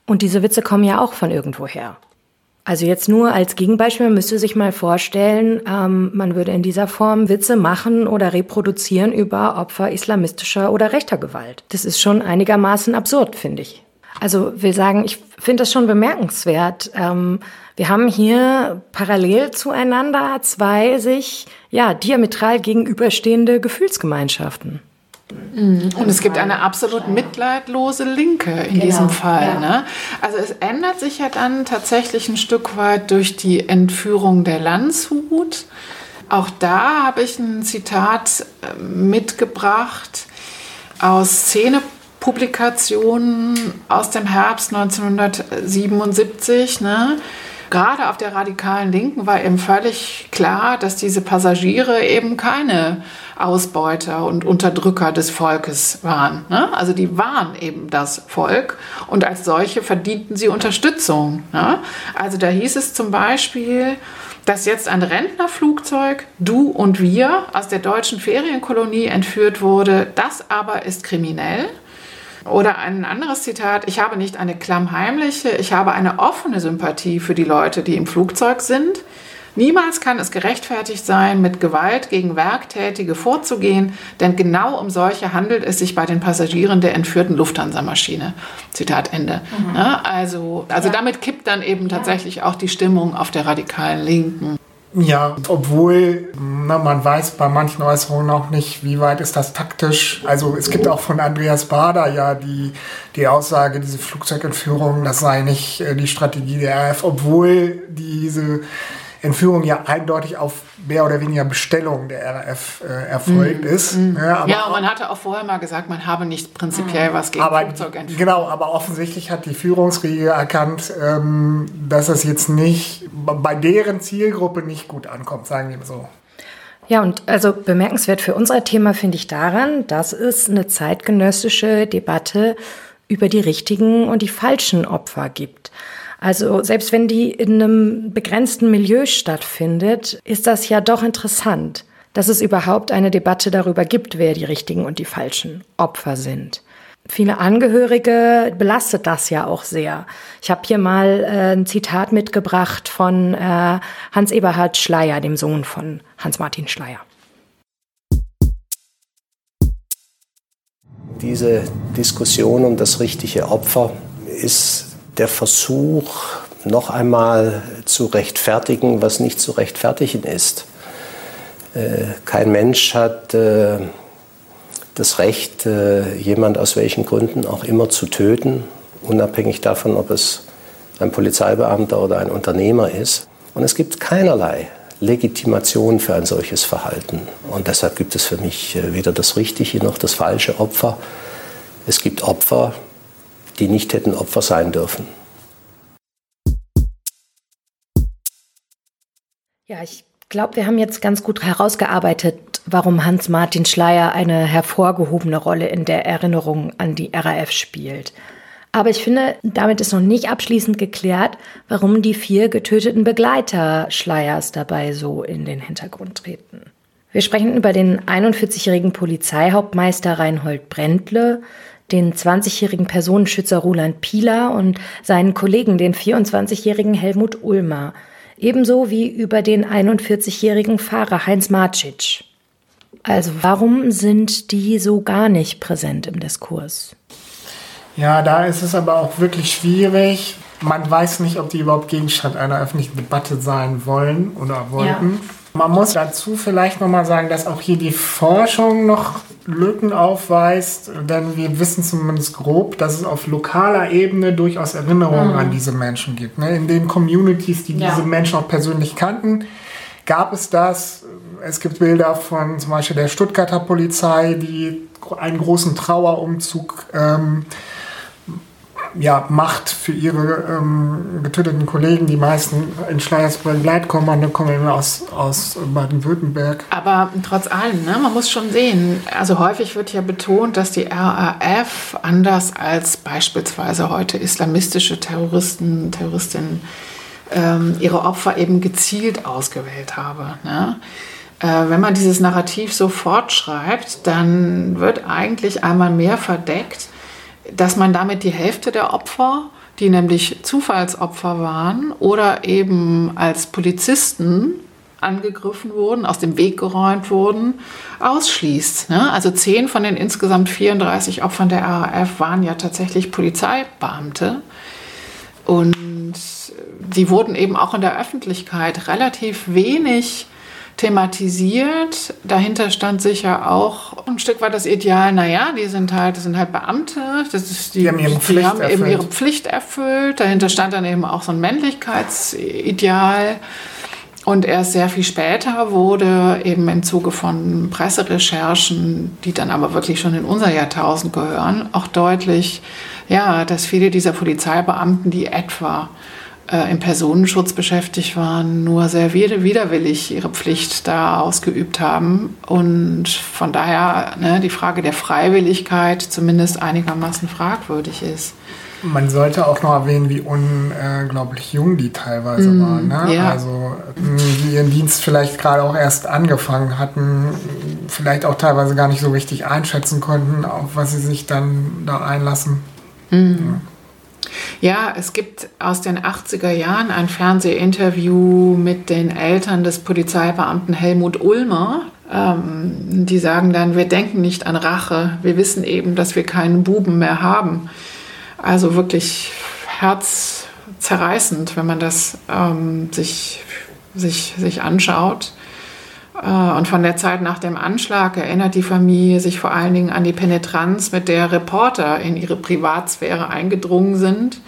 Und diese Witze kommen ja auch von irgendwoher. Also jetzt nur als Gegenbeispiel, müsste sich mal vorstellen, ähm, man würde in dieser Form Witze machen oder reproduzieren über Opfer islamistischer oder rechter Gewalt. Das ist schon einigermaßen absurd, finde ich. Also will sagen, ich finde das schon bemerkenswert. Ähm, wir haben hier parallel zueinander zwei sich ja diametral gegenüberstehende Gefühlsgemeinschaften. Mhm. Und es gibt eine absolut mitleidlose Linke in genau, diesem Fall. Ja. Ne? Also es ändert sich ja dann tatsächlich ein Stück weit durch die Entführung der Landshut. Auch da habe ich ein Zitat äh, mitgebracht aus Szenepublikationen aus dem Herbst 1977. Ne? Gerade auf der radikalen Linken war eben völlig klar, dass diese Passagiere eben keine Ausbeuter und Unterdrücker des Volkes waren. Ne? Also die waren eben das Volk und als solche verdienten sie Unterstützung. Ne? Also da hieß es zum Beispiel, dass jetzt ein Rentnerflugzeug, du und wir, aus der deutschen Ferienkolonie entführt wurde. Das aber ist kriminell. Oder ein anderes Zitat, ich habe nicht eine klammheimliche, ich habe eine offene Sympathie für die Leute, die im Flugzeug sind. Niemals kann es gerechtfertigt sein, mit Gewalt gegen Werktätige vorzugehen, denn genau um solche handelt es sich bei den Passagieren der entführten Lufthansa-Maschine. Zitat Ende. Mhm. Ja, also also ja. damit kippt dann eben tatsächlich auch die Stimmung auf der radikalen Linken. Ja, obwohl na, man weiß bei manchen Äußerungen auch nicht, wie weit ist das taktisch. Also es gibt auch von Andreas Bader ja die, die Aussage, diese Flugzeugentführung, das sei nicht äh, die Strategie der RF, obwohl diese Entführung ja eindeutig auf mehr oder weniger Bestellung der RAF äh, erfolgt mm, ist. Mm. Ja, ja, und man hatte auch vorher mal gesagt, man habe nicht prinzipiell mm. was gegen aber, Flugzeugentführung. Genau, aber offensichtlich hat die Führungsriege erkannt, ähm, dass es jetzt nicht bei deren Zielgruppe nicht gut ankommt, sagen wir so. Ja, und also bemerkenswert für unser Thema finde ich daran, dass es eine zeitgenössische Debatte über die richtigen und die falschen Opfer gibt. Also selbst wenn die in einem begrenzten Milieu stattfindet, ist das ja doch interessant, dass es überhaupt eine Debatte darüber gibt, wer die richtigen und die falschen Opfer sind. Viele Angehörige belastet das ja auch sehr. Ich habe hier mal äh, ein Zitat mitgebracht von äh, Hans Eberhard Schleier, dem Sohn von Hans-Martin Schleier. Diese Diskussion um das richtige Opfer ist der Versuch, noch einmal zu rechtfertigen, was nicht zu rechtfertigen ist. Äh, kein Mensch hat äh, das Recht, äh, jemand aus welchen Gründen auch immer zu töten, unabhängig davon, ob es ein Polizeibeamter oder ein Unternehmer ist. Und es gibt keinerlei Legitimation für ein solches Verhalten. Und deshalb gibt es für mich weder das richtige noch das falsche Opfer. Es gibt Opfer, die nicht hätten Opfer sein dürfen. Ja, ich glaube, wir haben jetzt ganz gut herausgearbeitet, warum Hans-Martin Schleier eine hervorgehobene Rolle in der Erinnerung an die RAF spielt. Aber ich finde, damit ist noch nicht abschließend geklärt, warum die vier getöteten Begleiter Schleiers dabei so in den Hintergrund treten. Wir sprechen über den 41-jährigen Polizeihauptmeister Reinhold Brändle, den 20-jährigen Personenschützer Roland Pieler und seinen Kollegen, den 24-jährigen Helmut Ulmer, ebenso wie über den 41-jährigen Fahrer Heinz Marcic. Also warum sind die so gar nicht präsent im Diskurs? Ja, da ist es aber auch wirklich schwierig. Man weiß nicht, ob die überhaupt Gegenstand einer öffentlichen Debatte sein wollen oder wollten. Ja. Man muss dazu vielleicht nochmal sagen, dass auch hier die Forschung noch Lücken aufweist, denn wir wissen zumindest grob, dass es auf lokaler Ebene durchaus Erinnerungen mhm. an diese Menschen gibt. Ne? In den Communities, die ja. diese Menschen auch persönlich kannten, gab es das. Es gibt Bilder von zum Beispiel der Stuttgarter Polizei, die einen großen Trauerumzug ähm, ja, Macht für ihre ähm, getöteten Kollegen. Die meisten in Schleiersburg Leitkommando kommen immer aus, aus Baden-Württemberg. Aber trotz allem, ne, man muss schon sehen, also häufig wird ja betont, dass die RAF anders als beispielsweise heute islamistische Terroristen, Terroristinnen ähm, ihre Opfer eben gezielt ausgewählt habe. Ne? Äh, wenn man dieses Narrativ so fortschreibt, dann wird eigentlich einmal mehr verdeckt, dass man damit die Hälfte der Opfer, die nämlich Zufallsopfer waren oder eben als Polizisten angegriffen wurden, aus dem Weg geräumt wurden, ausschließt. Ne? Also zehn von den insgesamt 34 Opfern der RAF waren ja tatsächlich Polizeibeamte. Und die wurden eben auch in der Öffentlichkeit relativ wenig thematisiert. Dahinter stand sicher auch ein Stück weit das Ideal, naja, die sind halt, das sind halt Beamte, das ist die, die haben, ihre Pflicht, die haben eben ihre Pflicht erfüllt. Dahinter stand dann eben auch so ein Männlichkeitsideal. Und erst sehr viel später wurde eben im Zuge von Presserecherchen, die dann aber wirklich schon in unser Jahrtausend gehören, auch deutlich, ja, dass viele dieser Polizeibeamten, die etwa äh, im Personenschutz beschäftigt waren, nur sehr widerwillig ihre Pflicht da ausgeübt haben. Und von daher ne, die Frage der Freiwilligkeit zumindest einigermaßen fragwürdig ist. Man sollte auch noch erwähnen, wie unglaublich jung die teilweise mm, waren. Ne? Ja. Also die ihren Dienst vielleicht gerade auch erst angefangen hatten, vielleicht auch teilweise gar nicht so richtig einschätzen konnten, auf was sie sich dann da einlassen. Mm. Ja. Ja, es gibt aus den 80er Jahren ein Fernsehinterview mit den Eltern des Polizeibeamten Helmut Ulmer. Ähm, die sagen dann, wir denken nicht an Rache, wir wissen eben, dass wir keinen Buben mehr haben. Also wirklich herzzerreißend, wenn man das ähm, sich, sich, sich anschaut. Äh, und von der Zeit nach dem Anschlag erinnert die Familie sich vor allen Dingen an die Penetranz, mit der Reporter in ihre Privatsphäre eingedrungen sind.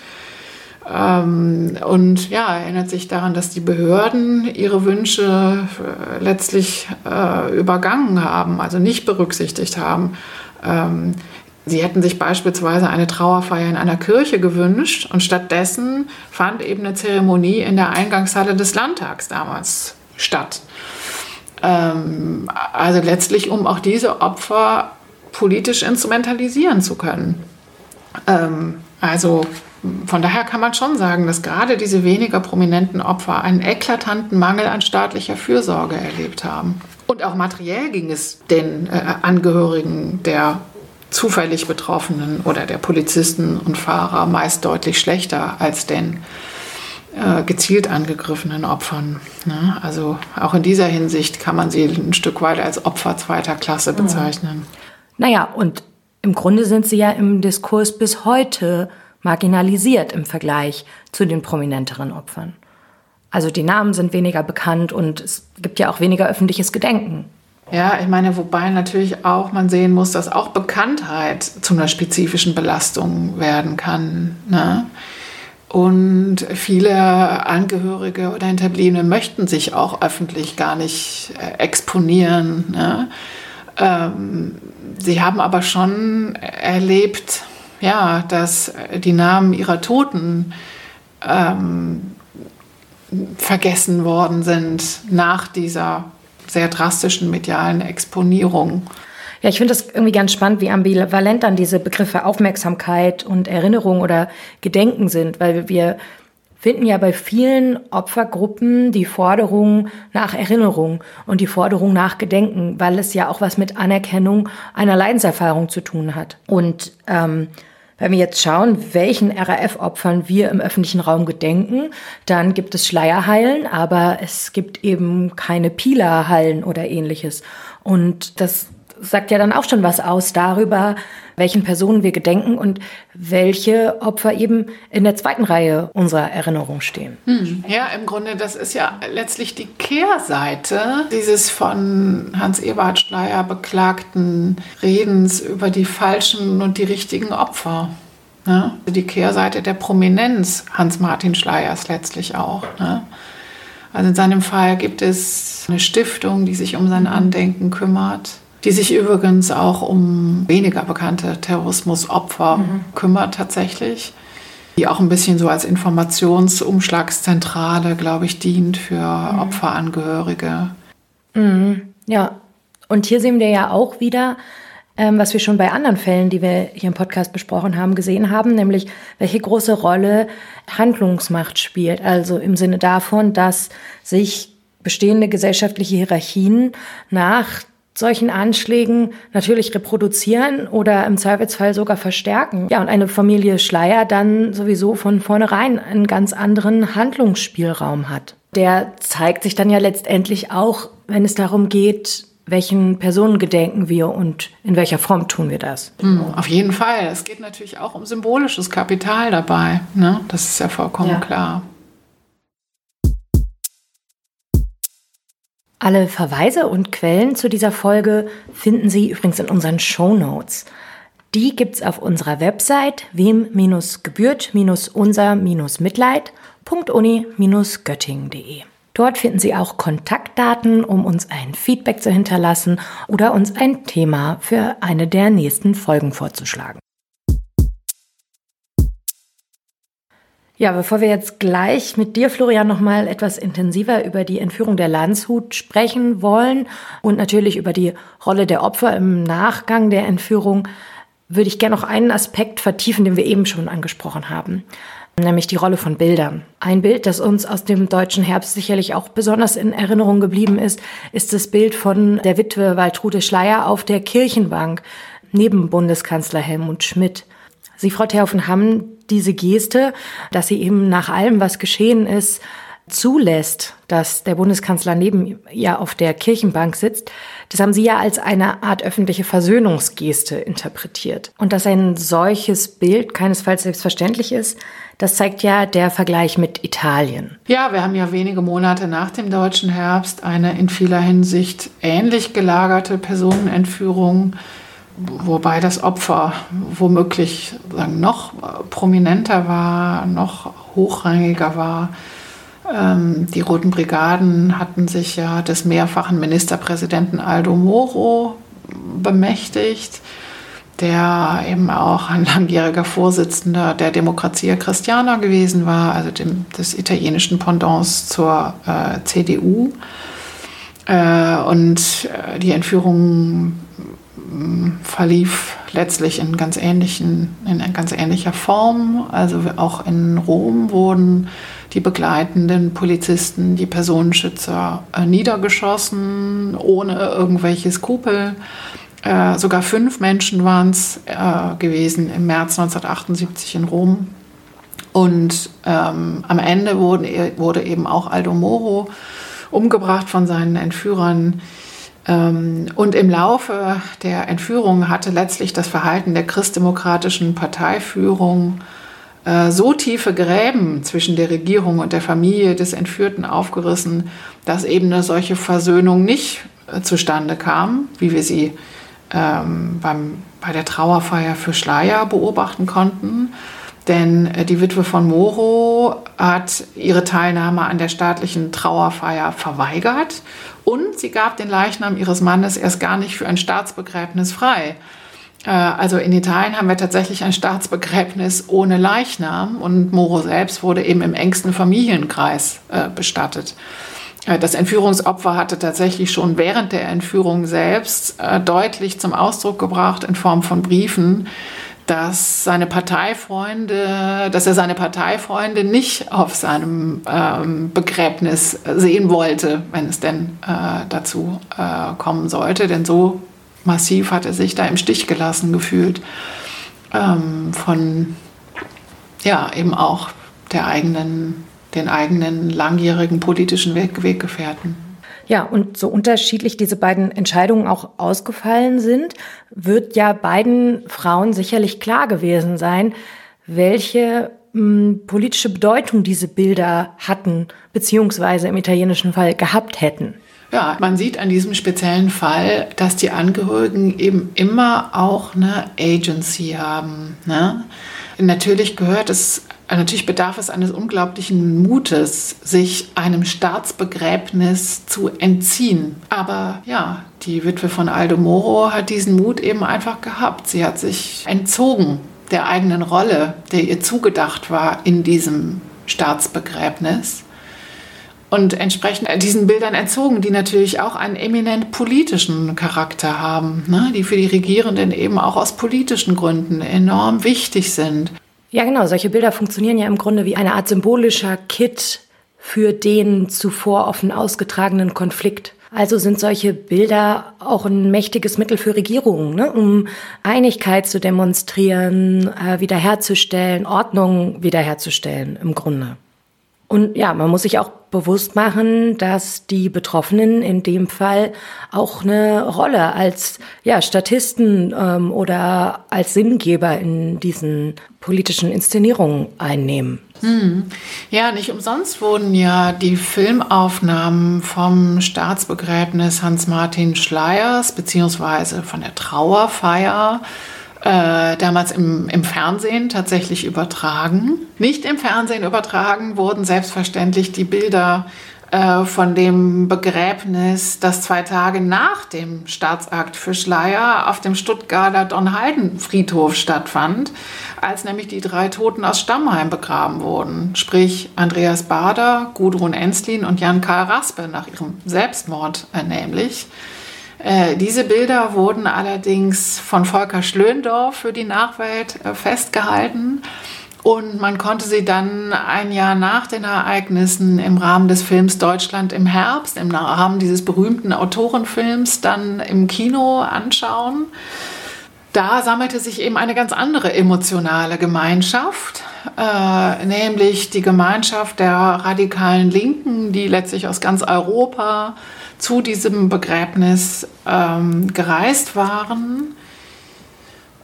Ähm, und ja, erinnert sich daran, dass die Behörden ihre Wünsche äh, letztlich äh, übergangen haben, also nicht berücksichtigt haben. Ähm, sie hätten sich beispielsweise eine Trauerfeier in einer Kirche gewünscht und stattdessen fand eben eine Zeremonie in der Eingangshalle des Landtags damals statt. Ähm, also letztlich, um auch diese Opfer politisch instrumentalisieren zu können. Ähm, also von daher kann man schon sagen, dass gerade diese weniger prominenten Opfer einen eklatanten Mangel an staatlicher Fürsorge erlebt haben. Und auch materiell ging es den äh, Angehörigen der zufällig Betroffenen oder der Polizisten und Fahrer meist deutlich schlechter als den äh, gezielt angegriffenen Opfern. Ne? Also auch in dieser Hinsicht kann man sie ein Stück weit als Opfer zweiter Klasse bezeichnen. Naja, und im Grunde sind sie ja im Diskurs bis heute marginalisiert im Vergleich zu den prominenteren Opfern. Also die Namen sind weniger bekannt und es gibt ja auch weniger öffentliches Gedenken. Ja, ich meine, wobei natürlich auch man sehen muss, dass auch Bekanntheit zu einer spezifischen Belastung werden kann. Ne? Und viele Angehörige oder Hinterbliebene möchten sich auch öffentlich gar nicht äh, exponieren. Ne? Ähm, sie haben aber schon erlebt, ja, dass die Namen ihrer Toten ähm, vergessen worden sind nach dieser sehr drastischen medialen Exponierung. Ja, ich finde das irgendwie ganz spannend, wie ambivalent dann diese Begriffe Aufmerksamkeit und Erinnerung oder Gedenken sind, weil wir finden ja bei vielen Opfergruppen die Forderung nach Erinnerung und die Forderung nach Gedenken, weil es ja auch was mit Anerkennung einer Leidenserfahrung zu tun hat. Und ähm, wenn wir jetzt schauen, welchen RAF-Opfern wir im öffentlichen Raum gedenken, dann gibt es Schleierhallen, aber es gibt eben keine Pila-Hallen oder ähnliches. Und das sagt ja dann auch schon was aus darüber, welchen Personen wir gedenken und welche Opfer eben in der zweiten Reihe unserer Erinnerung stehen. Hm. Ja, im Grunde, das ist ja letztlich die Kehrseite dieses von Hans Ebert Schleier beklagten Redens über die falschen und die richtigen Opfer. Ne? Die Kehrseite der Prominenz Hans-Martin Schleiers letztlich auch. Ne? Also in seinem Fall gibt es eine Stiftung, die sich um sein Andenken kümmert die sich übrigens auch um weniger bekannte Terrorismusopfer mhm. kümmert tatsächlich, die auch ein bisschen so als Informationsumschlagszentrale, glaube ich, dient für mhm. Opferangehörige. Mhm. Ja, und hier sehen wir ja auch wieder, ähm, was wir schon bei anderen Fällen, die wir hier im Podcast besprochen haben, gesehen haben, nämlich welche große Rolle Handlungsmacht spielt. Also im Sinne davon, dass sich bestehende gesellschaftliche Hierarchien nach solchen Anschlägen natürlich reproduzieren oder im Zweifelsfall sogar verstärken. Ja, und eine Familie Schleier dann sowieso von vornherein einen ganz anderen Handlungsspielraum hat. Der zeigt sich dann ja letztendlich auch, wenn es darum geht, welchen Personen gedenken wir und in welcher Form tun wir das? Mhm, auf jeden Fall. Es geht natürlich auch um symbolisches Kapital dabei. Ne? Das ist ja vollkommen ja. klar. Alle Verweise und Quellen zu dieser Folge finden Sie übrigens in unseren Show Notes. Die gibt's auf unserer Website wem-gebührt-unser-mitleid.uni-göttingen.de. Dort finden Sie auch Kontaktdaten, um uns ein Feedback zu hinterlassen oder uns ein Thema für eine der nächsten Folgen vorzuschlagen. Ja, bevor wir jetzt gleich mit dir, Florian, nochmal etwas intensiver über die Entführung der Landshut sprechen wollen und natürlich über die Rolle der Opfer im Nachgang der Entführung, würde ich gerne noch einen Aspekt vertiefen, den wir eben schon angesprochen haben, nämlich die Rolle von Bildern. Ein Bild, das uns aus dem deutschen Herbst sicherlich auch besonders in Erinnerung geblieben ist, ist das Bild von der Witwe Waltrude Schleier auf der Kirchenbank neben Bundeskanzler Helmut Schmidt. Sie, Frau Theofen, haben diese Geste, dass sie eben nach allem, was geschehen ist, zulässt, dass der Bundeskanzler neben ihr auf der Kirchenbank sitzt, das haben Sie ja als eine Art öffentliche Versöhnungsgeste interpretiert. Und dass ein solches Bild keinesfalls selbstverständlich ist, das zeigt ja der Vergleich mit Italien. Ja, wir haben ja wenige Monate nach dem deutschen Herbst eine in vieler Hinsicht ähnlich gelagerte Personenentführung wobei das Opfer womöglich sagen, noch prominenter war, noch hochrangiger war. Ähm, die Roten Brigaden hatten sich ja des mehrfachen Ministerpräsidenten Aldo Moro bemächtigt, der eben auch ein langjähriger Vorsitzender der Democrazia Christiana gewesen war, also dem, des italienischen Pendants zur äh, CDU. Äh, und äh, die Entführung verlief letztlich in ganz ähnlichen, in ganz ähnlicher Form. Also auch in Rom wurden die begleitenden Polizisten, die Personenschützer äh, niedergeschossen, ohne irgendwelche Skrupel. Äh, sogar fünf Menschen waren es äh, gewesen im März 1978 in Rom. Und ähm, am Ende wurde, wurde eben auch Aldo Moro umgebracht von seinen Entführern. Ähm, und im Laufe der Entführung hatte letztlich das Verhalten der christdemokratischen Parteiführung äh, so tiefe Gräben zwischen der Regierung und der Familie des Entführten aufgerissen, dass eben eine solche Versöhnung nicht äh, zustande kam, wie wir sie ähm, beim, bei der Trauerfeier für Schleier beobachten konnten. Denn äh, die Witwe von Moro hat ihre Teilnahme an der staatlichen Trauerfeier verweigert und sie gab den Leichnam ihres Mannes erst gar nicht für ein Staatsbegräbnis frei. Äh, also in Italien haben wir tatsächlich ein Staatsbegräbnis ohne Leichnam und Moro selbst wurde eben im engsten Familienkreis äh, bestattet. Das Entführungsopfer hatte tatsächlich schon während der Entführung selbst deutlich zum Ausdruck gebracht in Form von Briefen, dass seine Parteifreunde, dass er seine Parteifreunde nicht auf seinem ähm, Begräbnis sehen wollte, wenn es denn äh, dazu äh, kommen sollte. Denn so massiv hat er sich da im Stich gelassen gefühlt ähm, von ja eben auch der eigenen, den eigenen langjährigen politischen Weg, Weggefährten. Ja, und so unterschiedlich diese beiden Entscheidungen auch ausgefallen sind, wird ja beiden Frauen sicherlich klar gewesen sein, welche hm, politische Bedeutung diese Bilder hatten, beziehungsweise im italienischen Fall gehabt hätten. Ja, man sieht an diesem speziellen Fall, dass die Angehörigen eben immer auch eine Agency haben. Ne? Natürlich gehört es Natürlich bedarf es eines unglaublichen Mutes, sich einem Staatsbegräbnis zu entziehen. Aber ja, die Witwe von Aldo Moro hat diesen Mut eben einfach gehabt. Sie hat sich entzogen der eigenen Rolle, der ihr zugedacht war in diesem Staatsbegräbnis. Und entsprechend diesen Bildern entzogen, die natürlich auch einen eminent politischen Charakter haben, ne? die für die Regierenden eben auch aus politischen Gründen enorm wichtig sind. Ja, genau. Solche Bilder funktionieren ja im Grunde wie eine Art symbolischer Kit für den zuvor offen ausgetragenen Konflikt. Also sind solche Bilder auch ein mächtiges Mittel für Regierungen, ne? um Einigkeit zu demonstrieren, äh, wiederherzustellen, Ordnung wiederherzustellen im Grunde. Und ja, man muss sich auch bewusst machen, dass die Betroffenen in dem Fall auch eine Rolle als ja, Statisten ähm, oder als Sinngeber in diesen politischen Inszenierungen einnehmen. Hm. Ja, nicht umsonst wurden ja die Filmaufnahmen vom Staatsbegräbnis Hans-Martin Schleiers beziehungsweise von der Trauerfeier äh, damals im, im Fernsehen tatsächlich übertragen. Nicht im Fernsehen übertragen wurden selbstverständlich die Bilder äh, von dem Begräbnis, das zwei Tage nach dem Staatsakt für Schleier auf dem Stuttgarter Donheiden-Friedhof stattfand, als nämlich die drei Toten aus Stammheim begraben wurden. Sprich Andreas Bader, Gudrun Enslin und Jan Karl Raspe nach ihrem Selbstmord äh, nämlich. Äh, diese Bilder wurden allerdings von Volker Schlöndorff für die Nachwelt äh, festgehalten. Und man konnte sie dann ein Jahr nach den Ereignissen im Rahmen des Films Deutschland im Herbst, im Rahmen dieses berühmten Autorenfilms, dann im Kino anschauen. Da sammelte sich eben eine ganz andere emotionale Gemeinschaft, äh, nämlich die Gemeinschaft der radikalen Linken, die letztlich aus ganz Europa zu diesem Begräbnis ähm, gereist waren.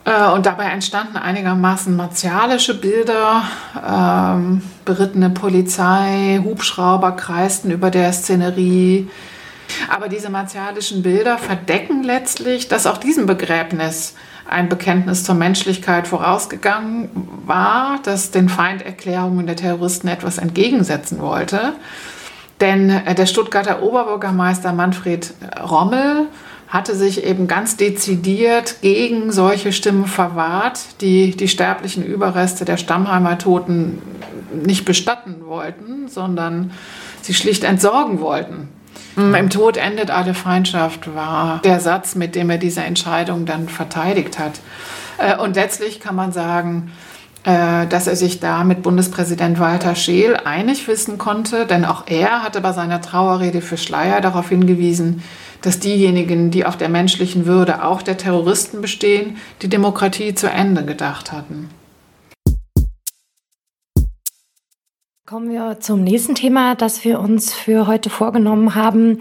Äh, und dabei entstanden einigermaßen martialische Bilder. Ähm, berittene Polizei, Hubschrauber kreisten über der Szenerie. Aber diese martialischen Bilder verdecken letztlich, dass auch diesem Begräbnis ein Bekenntnis zur Menschlichkeit vorausgegangen war, das den Feinderklärungen der Terroristen etwas entgegensetzen wollte. Denn äh, der Stuttgarter Oberbürgermeister Manfred Rommel hatte sich eben ganz dezidiert gegen solche Stimmen verwahrt, die die sterblichen Überreste der Stammheimer Toten nicht bestatten wollten, sondern sie schlicht entsorgen wollten. Mhm. Im Tod endet alle Feindschaft war der Satz, mit dem er diese Entscheidung dann verteidigt hat. Äh, und letztlich kann man sagen, äh, dass er sich da mit Bundespräsident Walter Scheel einig wissen konnte, denn auch er hatte bei seiner Trauerrede für Schleier darauf hingewiesen, dass diejenigen, die auf der menschlichen Würde auch der Terroristen bestehen, die Demokratie zu Ende gedacht hatten. Kommen wir zum nächsten Thema, das wir uns für heute vorgenommen haben.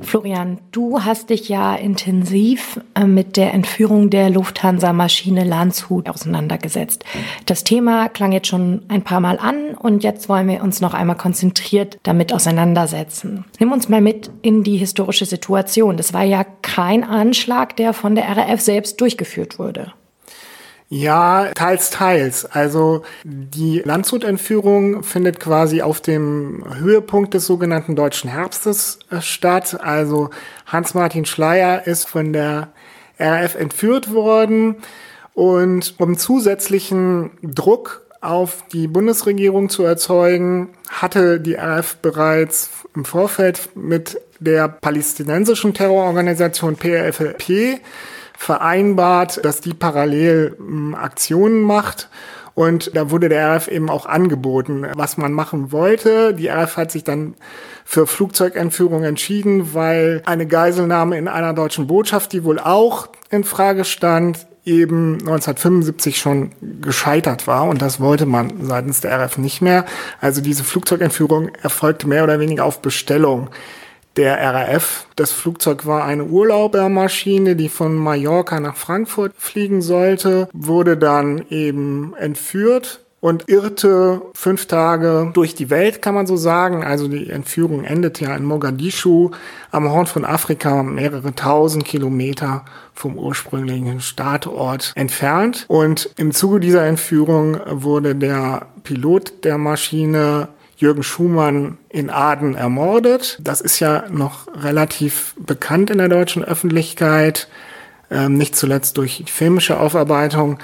Florian, du hast dich ja intensiv äh, mit der Entführung der Lufthansa-Maschine Landshut auseinandergesetzt. Das Thema klang jetzt schon ein paar Mal an und jetzt wollen wir uns noch einmal konzentriert damit auseinandersetzen. Nimm uns mal mit in die historische Situation. Das war ja kein Anschlag, der von der RAF selbst durchgeführt wurde. Ja, teils, teils. Also die Landshut-Entführung findet quasi auf dem Höhepunkt des sogenannten Deutschen Herbstes äh, statt. Also Hans-Martin Schleier ist von der RAF entführt worden und um zusätzlichen Druck auf die Bundesregierung zu erzeugen, hatte die RAF bereits im Vorfeld mit der palästinensischen Terrororganisation PRFLP vereinbart, dass die parallel ähm, Aktionen macht. Und da wurde der RF eben auch angeboten, was man machen wollte. Die RF hat sich dann für Flugzeugentführung entschieden, weil eine Geiselnahme in einer deutschen Botschaft, die wohl auch in Frage stand, eben 1975 schon gescheitert war und das wollte man seitens der RF nicht mehr. Also diese Flugzeugentführung erfolgte mehr oder weniger auf Bestellung der RAF. Das Flugzeug war eine Urlaubermaschine, die von Mallorca nach Frankfurt fliegen sollte, wurde dann eben entführt und irrte fünf Tage durch die Welt, kann man so sagen. Also die Entführung endete ja in Mogadischu am Horn von Afrika, mehrere tausend Kilometer vom ursprünglichen Startort entfernt. Und im Zuge dieser Entführung wurde der Pilot der Maschine Jürgen Schumann in Aden ermordet. Das ist ja noch relativ bekannt in der deutschen Öffentlichkeit, ähm, nicht zuletzt durch filmische Aufarbeitung.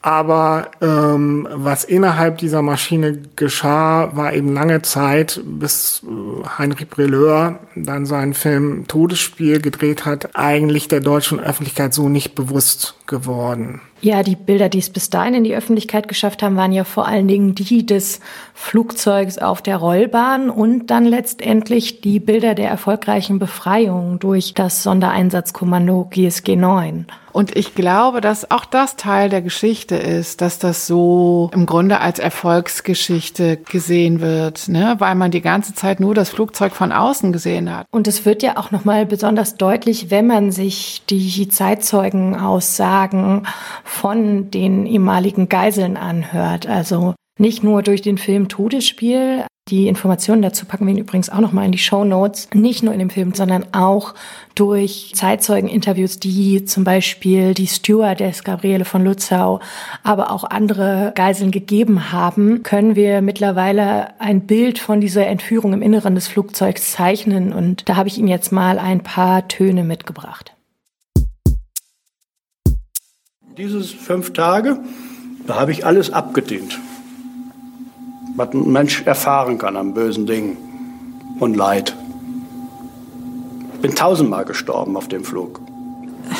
Aber ähm, was innerhalb dieser Maschine geschah, war eben lange Zeit, bis äh, Heinrich Brilleur dann seinen Film Todesspiel gedreht hat, eigentlich der deutschen Öffentlichkeit so nicht bewusst geworden. Ja, die Bilder, die es bis dahin in die Öffentlichkeit geschafft haben, waren ja vor allen Dingen die des Flugzeugs auf der Rollbahn und dann letztendlich die Bilder der erfolgreichen Befreiung durch das Sondereinsatzkommando GSG 9. Und ich glaube, dass auch das Teil der Geschichte ist, dass das so im Grunde als Erfolgsgeschichte gesehen wird, ne? weil man die ganze Zeit nur das Flugzeug von außen gesehen hat. Und es wird ja auch nochmal besonders deutlich, wenn man sich die Zeitzeugenaussagen von den ehemaligen Geiseln anhört. Also nicht nur durch den Film Todesspiel, die Informationen dazu packen wir übrigens auch nochmal in die Show Notes. Nicht nur in dem Film, sondern auch durch Zeitzeugeninterviews, die zum Beispiel die Stewardess Gabriele von Lutzau, aber auch andere Geiseln gegeben haben, können wir mittlerweile ein Bild von dieser Entführung im Inneren des Flugzeugs zeichnen. Und da habe ich Ihnen jetzt mal ein paar Töne mitgebracht. Dieses fünf Tage, da habe ich alles abgedient was ein Mensch erfahren kann an bösen Dingen und Leid. Ich bin tausendmal gestorben auf dem Flug.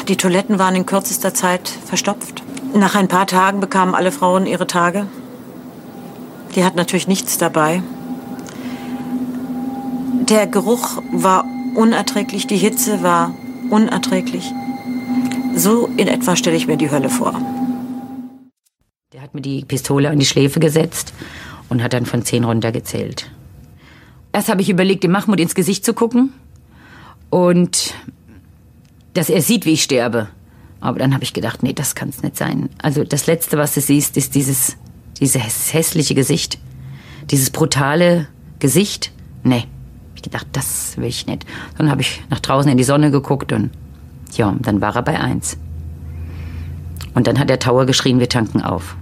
Die Toiletten waren in kürzester Zeit verstopft. Nach ein paar Tagen bekamen alle Frauen ihre Tage. Die hatten natürlich nichts dabei. Der Geruch war unerträglich, die Hitze war unerträglich. So in etwa stelle ich mir die Hölle vor. Der hat mir die Pistole an die Schläfe gesetzt und hat dann von zehn runtergezählt. Erst habe ich überlegt, dem Mahmoud ins Gesicht zu gucken und dass er sieht, wie ich sterbe. Aber dann habe ich gedacht, nee, das kann es nicht sein. Also das Letzte, was du siehst, ist dieses, dieses hässliche Gesicht. Dieses brutale Gesicht. Nee. Ich gedacht, das will ich nicht. Dann habe ich nach draußen in die Sonne geguckt und ja, dann war er bei eins. Und dann hat der Tower geschrien, wir tanken auf.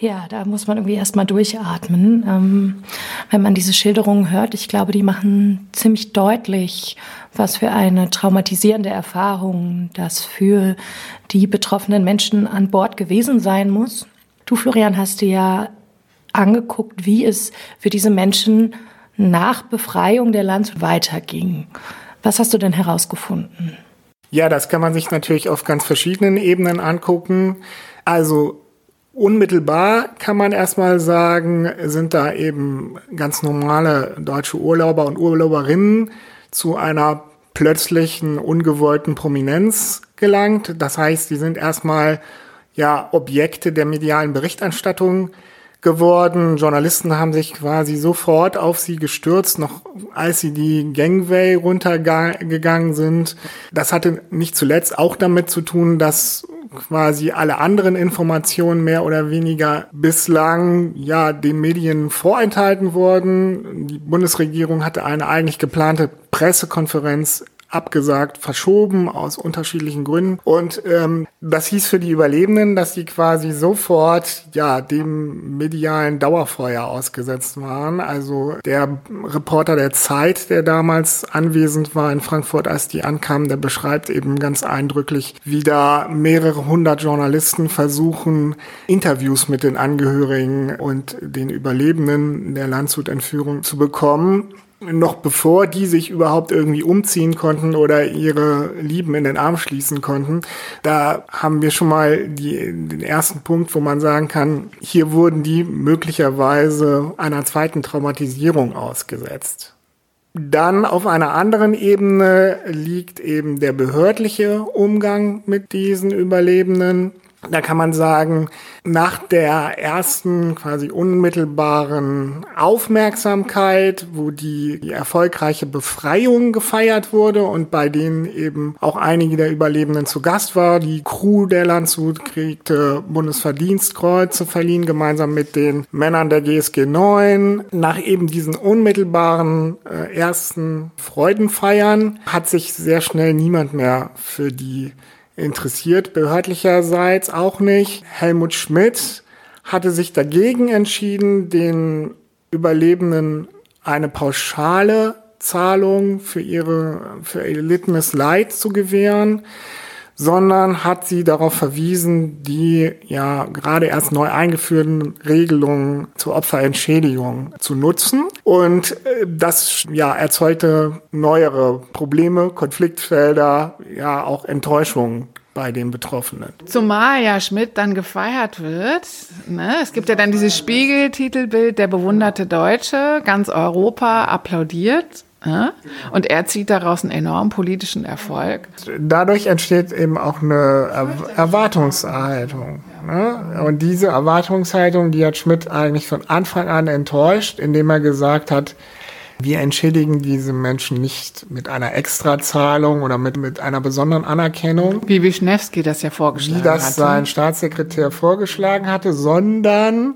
Ja, da muss man irgendwie erstmal durchatmen. Ähm, wenn man diese Schilderungen hört, ich glaube, die machen ziemlich deutlich, was für eine traumatisierende Erfahrung das für die betroffenen Menschen an Bord gewesen sein muss. Du, Florian, hast dir ja angeguckt, wie es für diese Menschen nach Befreiung der Land weiterging. Was hast du denn herausgefunden? Ja, das kann man sich natürlich auf ganz verschiedenen Ebenen angucken. Also Unmittelbar kann man erstmal sagen, sind da eben ganz normale deutsche Urlauber und Urlauberinnen zu einer plötzlichen, ungewollten Prominenz gelangt. Das heißt, die sind erstmal ja Objekte der medialen Berichterstattung geworden. Journalisten haben sich quasi sofort auf sie gestürzt, noch als sie die Gangway runtergegangen sind. Das hatte nicht zuletzt auch damit zu tun, dass quasi alle anderen Informationen mehr oder weniger bislang ja den Medien vorenthalten wurden. Die Bundesregierung hatte eine eigentlich geplante Pressekonferenz abgesagt, verschoben aus unterschiedlichen Gründen. Und ähm, das hieß für die Überlebenden, dass sie quasi sofort ja dem medialen Dauerfeuer ausgesetzt waren. Also der Reporter der Zeit, der damals anwesend war in Frankfurt, als die ankamen, der beschreibt eben ganz eindrücklich, wie da mehrere hundert Journalisten versuchen, Interviews mit den Angehörigen und den Überlebenden der Landshut-Entführung zu bekommen noch bevor die sich überhaupt irgendwie umziehen konnten oder ihre Lieben in den Arm schließen konnten. Da haben wir schon mal die, den ersten Punkt, wo man sagen kann, hier wurden die möglicherweise einer zweiten Traumatisierung ausgesetzt. Dann auf einer anderen Ebene liegt eben der behördliche Umgang mit diesen Überlebenden. Da kann man sagen, nach der ersten quasi unmittelbaren Aufmerksamkeit, wo die, die, erfolgreiche Befreiung gefeiert wurde und bei denen eben auch einige der Überlebenden zu Gast war, die Crew der Landshut kriegte Bundesverdienstkreuze verliehen, gemeinsam mit den Männern der GSG 9. Nach eben diesen unmittelbaren äh, ersten Freudenfeiern hat sich sehr schnell niemand mehr für die interessiert behördlicherseits auch nicht. Helmut Schmidt hatte sich dagegen entschieden, den Überlebenden eine pauschale Zahlung für ihre für erlittenes Leid zu gewähren sondern hat sie darauf verwiesen, die ja gerade erst neu eingeführten Regelungen zur Opferentschädigung zu nutzen. Und äh, das ja erzeugte neuere Probleme, Konfliktfelder, ja auch Enttäuschungen bei den Betroffenen. Zumal ja Schmidt dann gefeiert wird. Ne? Es gibt ja dann dieses Spiegeltitelbild, der bewunderte Deutsche, ganz Europa applaudiert. Und er zieht daraus einen enormen politischen Erfolg. Dadurch entsteht eben auch eine Erwartungshaltung. Ne? Und diese Erwartungshaltung, die hat Schmidt eigentlich von Anfang an enttäuscht, indem er gesagt hat, wir entschädigen diese Menschen nicht mit einer Extrazahlung oder mit, mit einer besonderen Anerkennung. Wie Wischnewski das ja vorgeschlagen hat. Wie das hatte. sein Staatssekretär vorgeschlagen hatte, sondern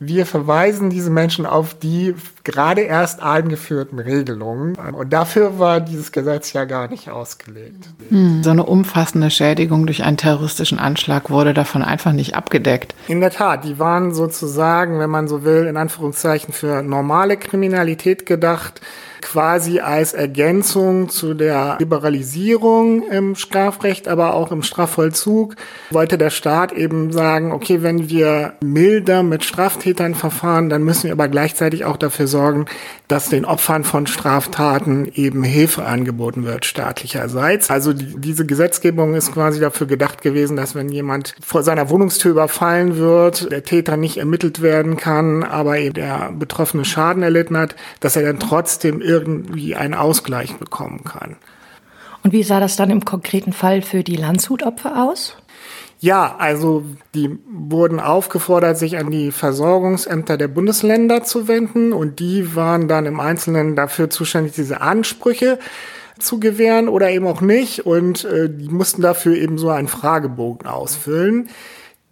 wir verweisen diese Menschen auf die gerade erst eingeführten Regelungen. Und dafür war dieses Gesetz ja gar nicht ausgelegt. Hm, so eine umfassende Schädigung durch einen terroristischen Anschlag wurde davon einfach nicht abgedeckt. In der Tat, die waren sozusagen, wenn man so will, in Anführungszeichen für normale Kriminalität gedacht quasi als Ergänzung zu der Liberalisierung im Strafrecht, aber auch im Strafvollzug, wollte der Staat eben sagen, okay, wenn wir milder mit Straftätern verfahren, dann müssen wir aber gleichzeitig auch dafür sorgen, dass den Opfern von Straftaten eben Hilfe angeboten wird, staatlicherseits. Also die, diese Gesetzgebung ist quasi dafür gedacht gewesen, dass wenn jemand vor seiner Wohnungstür überfallen wird, der Täter nicht ermittelt werden kann, aber eben der Betroffene Schaden erlitten hat, dass er dann trotzdem irgendwie einen Ausgleich bekommen kann. Und wie sah das dann im konkreten Fall für die Landshutopfer aus? Ja, also die wurden aufgefordert, sich an die Versorgungsämter der Bundesländer zu wenden und die waren dann im Einzelnen dafür zuständig, diese Ansprüche zu gewähren oder eben auch nicht und äh, die mussten dafür eben so einen Fragebogen ausfüllen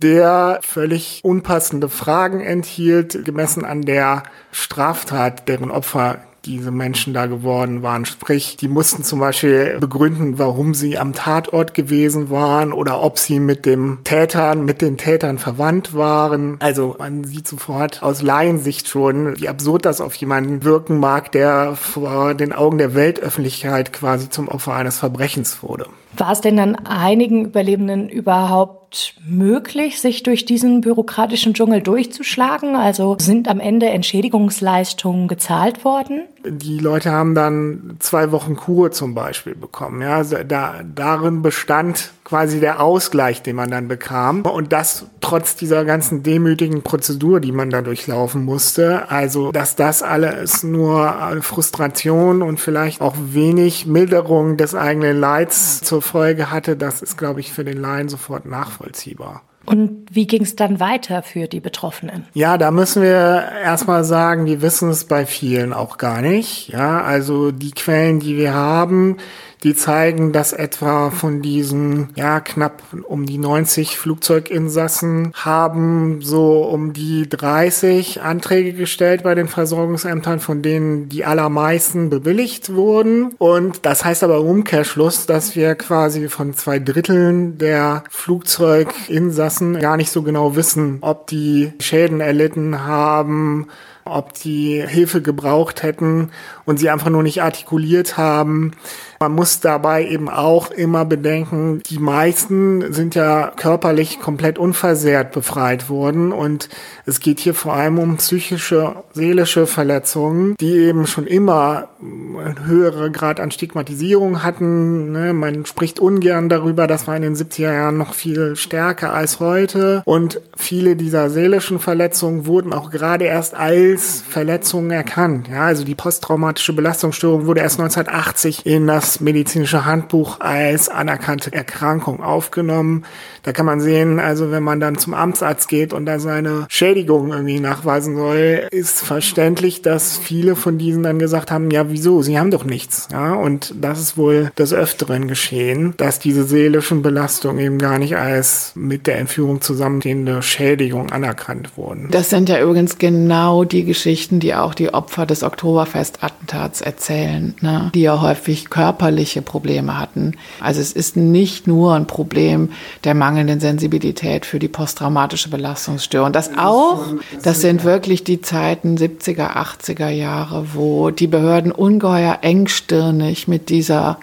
der völlig unpassende Fragen enthielt, gemessen an der Straftat, deren Opfer diese Menschen da geworden waren. Sprich, die mussten zum Beispiel begründen, warum sie am Tatort gewesen waren oder ob sie mit dem Tätern, mit den Tätern verwandt waren. Also man sieht sofort aus Laiensicht schon, wie absurd das auf jemanden wirken mag, der vor den Augen der Weltöffentlichkeit quasi zum Opfer eines Verbrechens wurde. War es denn dann einigen Überlebenden überhaupt möglich, sich durch diesen bürokratischen Dschungel durchzuschlagen? Also sind am Ende Entschädigungsleistungen gezahlt worden? Die Leute haben dann zwei Wochen Kur zum Beispiel bekommen. Ja, also da, darin bestand quasi der Ausgleich, den man dann bekam. Und das trotz dieser ganzen demütigen Prozedur, die man da durchlaufen musste. Also, dass das alles nur Frustration und vielleicht auch wenig Milderung des eigenen Leids zur Folge hatte, das ist, glaube ich, für den Laien sofort nachvollziehbar. Und wie ging es dann weiter für die Betroffenen? Ja, da müssen wir erstmal sagen, wir wissen es bei vielen auch gar nicht. Ja, also die Quellen, die wir haben, die zeigen, dass etwa von diesen, ja, knapp um die 90 Flugzeuginsassen haben so um die 30 Anträge gestellt bei den Versorgungsämtern, von denen die allermeisten bewilligt wurden. Und das heißt aber im Umkehrschluss, dass wir quasi von zwei Dritteln der Flugzeuginsassen gar nicht so genau wissen, ob die Schäden erlitten haben, ob die Hilfe gebraucht hätten und sie einfach nur nicht artikuliert haben. Man muss dabei eben auch immer bedenken, die meisten sind ja körperlich komplett unversehrt befreit worden und es geht hier vor allem um psychische, seelische Verletzungen, die eben schon immer einen höheren Grad an Stigmatisierung hatten. Ne? Man spricht ungern darüber, das war in den 70er Jahren noch viel stärker als heute und viele dieser seelischen Verletzungen wurden auch gerade erst als Verletzungen erkannt. Ja, also die posttraumatische Belastungsstörung wurde erst 1980 in das medizinische Handbuch als anerkannte Erkrankung aufgenommen. Da kann man sehen, also wenn man dann zum Amtsarzt geht und da seine Schädigung irgendwie nachweisen soll, ist verständlich, dass viele von diesen dann gesagt haben, ja, wieso? Sie haben doch nichts. Ja, und das ist wohl des Öfteren geschehen, dass diese seelischen Belastungen eben gar nicht als mit der Entführung zusammenstehende Schädigung anerkannt wurden. Das sind ja übrigens genau die Geschichten, die auch die Opfer des Oktoberfest-Attentats erzählen, ne? die ja häufig Körper körperliche Probleme hatten. Also es ist nicht nur ein Problem der mangelnden Sensibilität für die posttraumatische Belastungsstörung. Das auch, das sind wirklich die Zeiten 70er, 80er Jahre, wo die Behörden ungeheuer engstirnig mit dieser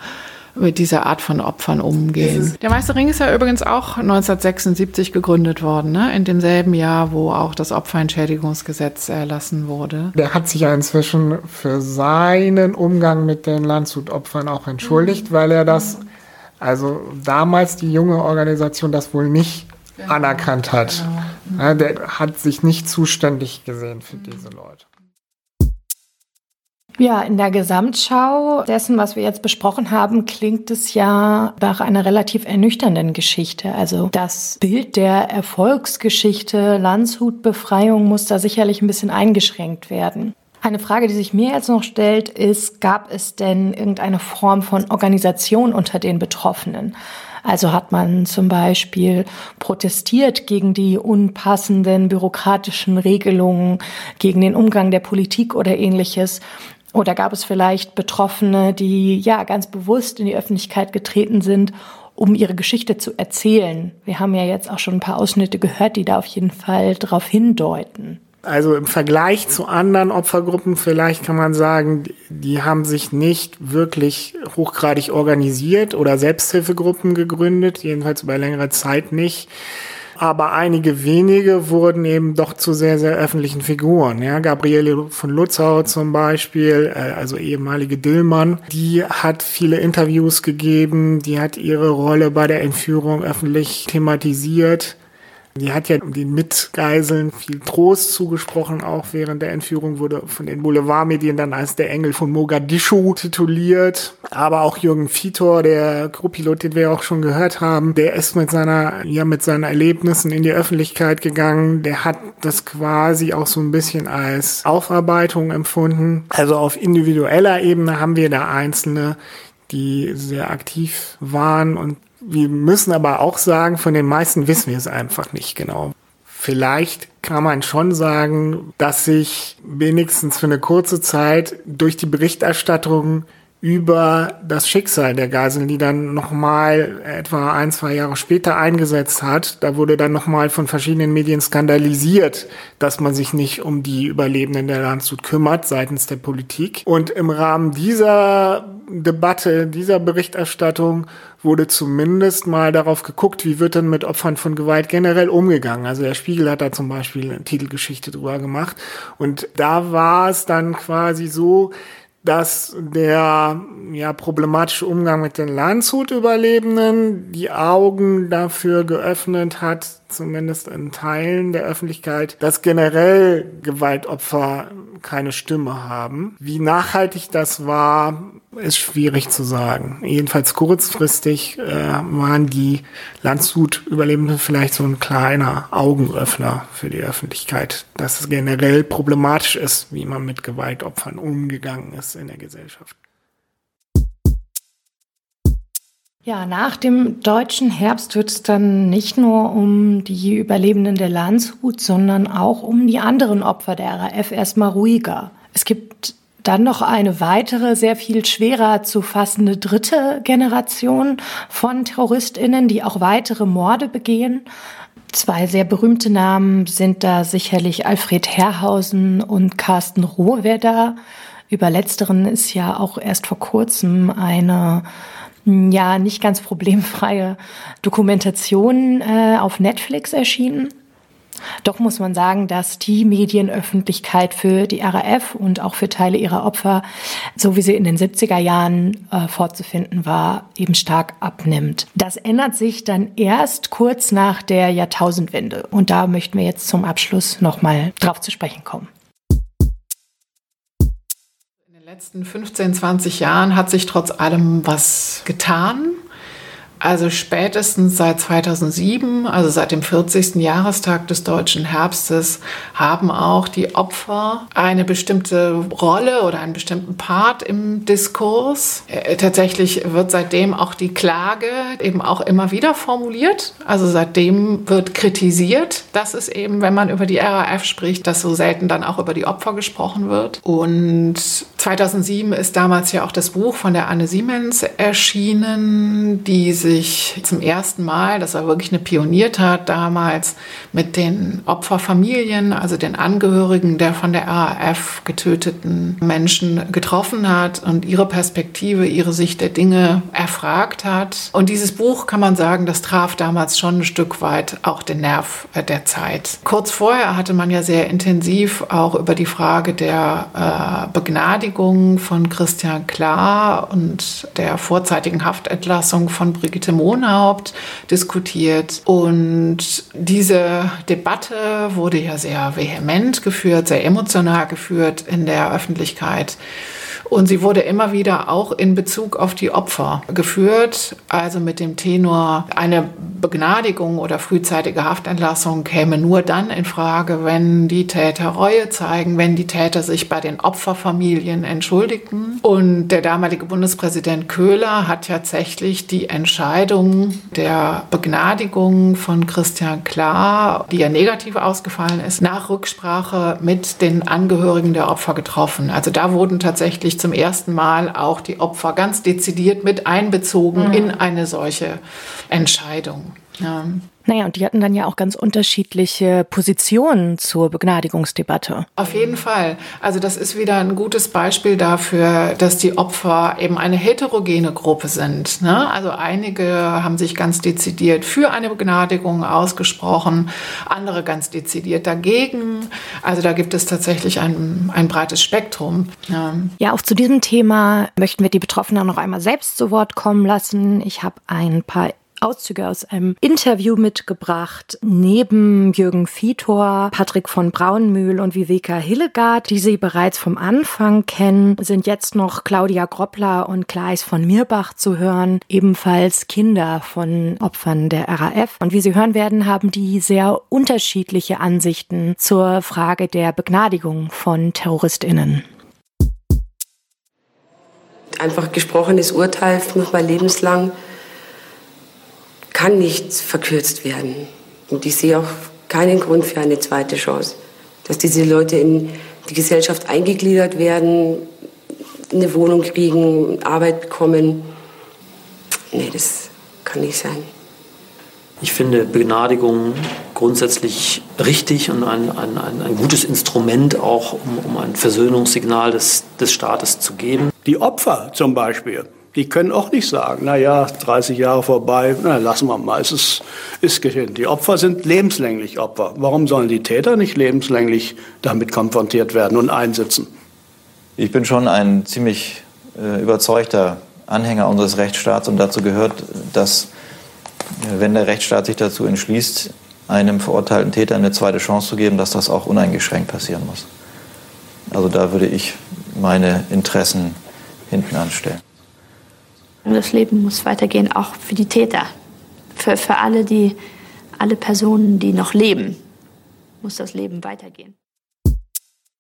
mit dieser Art von Opfern umgehen. Der Meisterring ist ja übrigens auch 1976 gegründet worden, ne? in demselben Jahr, wo auch das Opferentschädigungsgesetz erlassen wurde. Der hat sich ja inzwischen für seinen Umgang mit den Landshut-Opfern auch entschuldigt, mhm. weil er das, also damals die junge Organisation das wohl nicht genau. anerkannt hat. Genau. Ja, der hat sich nicht zuständig gesehen für diese Leute. Ja, in der Gesamtschau dessen, was wir jetzt besprochen haben, klingt es ja nach einer relativ ernüchternden Geschichte. Also das Bild der Erfolgsgeschichte Landshutbefreiung muss da sicherlich ein bisschen eingeschränkt werden. Eine Frage, die sich mir jetzt noch stellt, ist, gab es denn irgendeine Form von Organisation unter den Betroffenen? Also hat man zum Beispiel protestiert gegen die unpassenden bürokratischen Regelungen, gegen den Umgang der Politik oder ähnliches. Oder gab es vielleicht Betroffene, die ja ganz bewusst in die Öffentlichkeit getreten sind, um ihre Geschichte zu erzählen? Wir haben ja jetzt auch schon ein paar Ausschnitte gehört, die da auf jeden Fall darauf hindeuten. Also im Vergleich zu anderen Opfergruppen vielleicht kann man sagen, die haben sich nicht wirklich hochgradig organisiert oder Selbsthilfegruppen gegründet, jedenfalls über längere Zeit nicht aber einige wenige wurden eben doch zu sehr, sehr öffentlichen Figuren. Ja, Gabriele von Lutzau zum Beispiel, äh, also ehemalige Dillmann, die hat viele Interviews gegeben, die hat ihre Rolle bei der Entführung öffentlich thematisiert. Die hat ja den Mitgeiseln viel Trost zugesprochen, auch während der Entführung wurde von den Boulevardmedien dann als der Engel von Mogadischu tituliert. Aber auch Jürgen Vitor, der Crewpilot, den wir auch schon gehört haben, der ist mit seiner, ja, mit seinen Erlebnissen in die Öffentlichkeit gegangen. Der hat das quasi auch so ein bisschen als Aufarbeitung empfunden. Also auf individueller Ebene haben wir da Einzelne, die sehr aktiv waren und wir müssen aber auch sagen, von den meisten wissen wir es einfach nicht genau. Vielleicht kann man schon sagen, dass sich wenigstens für eine kurze Zeit durch die Berichterstattung über das Schicksal der Geiseln, die dann nochmal etwa ein, zwei Jahre später eingesetzt hat. Da wurde dann nochmal von verschiedenen Medien skandalisiert, dass man sich nicht um die Überlebenden der Landshut kümmert seitens der Politik. Und im Rahmen dieser Debatte, dieser Berichterstattung wurde zumindest mal darauf geguckt, wie wird denn mit Opfern von Gewalt generell umgegangen. Also der Spiegel hat da zum Beispiel eine Titelgeschichte drüber gemacht. Und da war es dann quasi so, dass der ja, problematische Umgang mit den Landshut-Überlebenden die Augen dafür geöffnet hat, zumindest in Teilen der Öffentlichkeit, dass generell Gewaltopfer keine Stimme haben. Wie nachhaltig das war, ist schwierig zu sagen. Jedenfalls kurzfristig äh, waren die Landshut-Überlebenden vielleicht so ein kleiner Augenöffner für die Öffentlichkeit, dass es generell problematisch ist, wie man mit Gewaltopfern umgegangen ist in der Gesellschaft. Ja, nach dem deutschen Herbst wird es dann nicht nur um die Überlebenden der Landshut, sondern auch um die anderen Opfer der RAF erstmal ruhiger. Es gibt dann noch eine weitere, sehr viel schwerer zu fassende dritte Generation von Terroristinnen, die auch weitere Morde begehen. Zwei sehr berühmte Namen sind da sicherlich Alfred Herrhausen und Carsten Rohwedder. Über letzteren ist ja auch erst vor kurzem eine ja nicht ganz problemfreie Dokumentation äh, auf Netflix erschienen. Doch muss man sagen, dass die Medienöffentlichkeit für die RAF und auch für Teile ihrer Opfer, so wie sie in den 70er Jahren äh, vorzufinden war, eben stark abnimmt. Das ändert sich dann erst kurz nach der Jahrtausendwende. Und da möchten wir jetzt zum Abschluss nochmal drauf zu sprechen kommen letzten 15, 20 Jahren hat sich trotz allem was getan. Also spätestens seit 2007, also seit dem 40. Jahrestag des deutschen Herbstes, haben auch die Opfer eine bestimmte Rolle oder einen bestimmten Part im Diskurs. Äh, tatsächlich wird seitdem auch die Klage eben auch immer wieder formuliert. Also seitdem wird kritisiert, dass es eben, wenn man über die RAF spricht, dass so selten dann auch über die Opfer gesprochen wird. Und 2007 ist damals ja auch das Buch von der Anne Siemens erschienen, die sich sich zum ersten Mal, das war wirklich eine Pioniertat damals, mit den Opferfamilien, also den Angehörigen der von der RAF getöteten Menschen getroffen hat und ihre Perspektive, ihre Sicht der Dinge erfragt hat. Und dieses Buch, kann man sagen, das traf damals schon ein Stück weit auch den Nerv der Zeit. Kurz vorher hatte man ja sehr intensiv auch über die Frage der äh, Begnadigung von Christian Klar und der vorzeitigen Haftentlassung von Brigitte Brigitte Mohnhaupt diskutiert. Und diese Debatte wurde ja sehr vehement geführt, sehr emotional geführt in der Öffentlichkeit. Und sie wurde immer wieder auch in Bezug auf die Opfer geführt, also mit dem Tenor, eine Begnadigung oder frühzeitige Haftentlassung käme nur dann in Frage, wenn die Täter Reue zeigen, wenn die Täter sich bei den Opferfamilien entschuldigten. Und der damalige Bundespräsident Köhler hat tatsächlich die Entscheidung der Begnadigung von Christian Klar, die ja negativ ausgefallen ist, nach Rücksprache mit den Angehörigen der Opfer getroffen. Also da wurden tatsächlich zum ersten Mal auch die Opfer ganz dezidiert mit einbezogen mhm. in eine solche Entscheidung. Ja. Naja, und die hatten dann ja auch ganz unterschiedliche Positionen zur Begnadigungsdebatte. Auf jeden Fall. Also das ist wieder ein gutes Beispiel dafür, dass die Opfer eben eine heterogene Gruppe sind. Ne? Also einige haben sich ganz dezidiert für eine Begnadigung ausgesprochen, andere ganz dezidiert dagegen. Also da gibt es tatsächlich ein, ein breites Spektrum. Ja. ja, auch zu diesem Thema möchten wir die Betroffenen noch einmal selbst zu Wort kommen lassen. Ich habe ein paar Auszüge aus einem Interview mitgebracht. Neben Jürgen Vitor, Patrick von Braunmühl und Viveka Hillegaard, die Sie bereits vom Anfang kennen, sind jetzt noch Claudia Groppler und Kleis von Mirbach zu hören, ebenfalls Kinder von Opfern der RAF. Und wie Sie hören werden, haben die sehr unterschiedliche Ansichten zur Frage der Begnadigung von TerroristInnen einfach gesprochenes Urteil nochmal lebenslang kann nicht verkürzt werden. Und ich sehe auch keinen Grund für eine zweite Chance. Dass diese Leute in die Gesellschaft eingegliedert werden, eine Wohnung kriegen, Arbeit bekommen. Nee, das kann nicht sein. Ich finde Begnadigung grundsätzlich richtig und ein, ein, ein, ein gutes Instrument auch, um, um ein Versöhnungssignal des, des Staates zu geben. Die Opfer zum Beispiel die können auch nicht sagen, na ja, 30 Jahre vorbei, na, lassen wir mal, es ist, ist geschehen. Die Opfer sind lebenslänglich Opfer. Warum sollen die Täter nicht lebenslänglich damit konfrontiert werden und einsitzen? Ich bin schon ein ziemlich äh, überzeugter Anhänger unseres Rechtsstaats und dazu gehört, dass, äh, wenn der Rechtsstaat sich dazu entschließt, einem verurteilten Täter eine zweite Chance zu geben, dass das auch uneingeschränkt passieren muss. Also da würde ich meine Interessen hinten anstellen. Das Leben muss weitergehen, auch für die Täter. Für, für alle, die, alle Personen, die noch leben, muss das Leben weitergehen.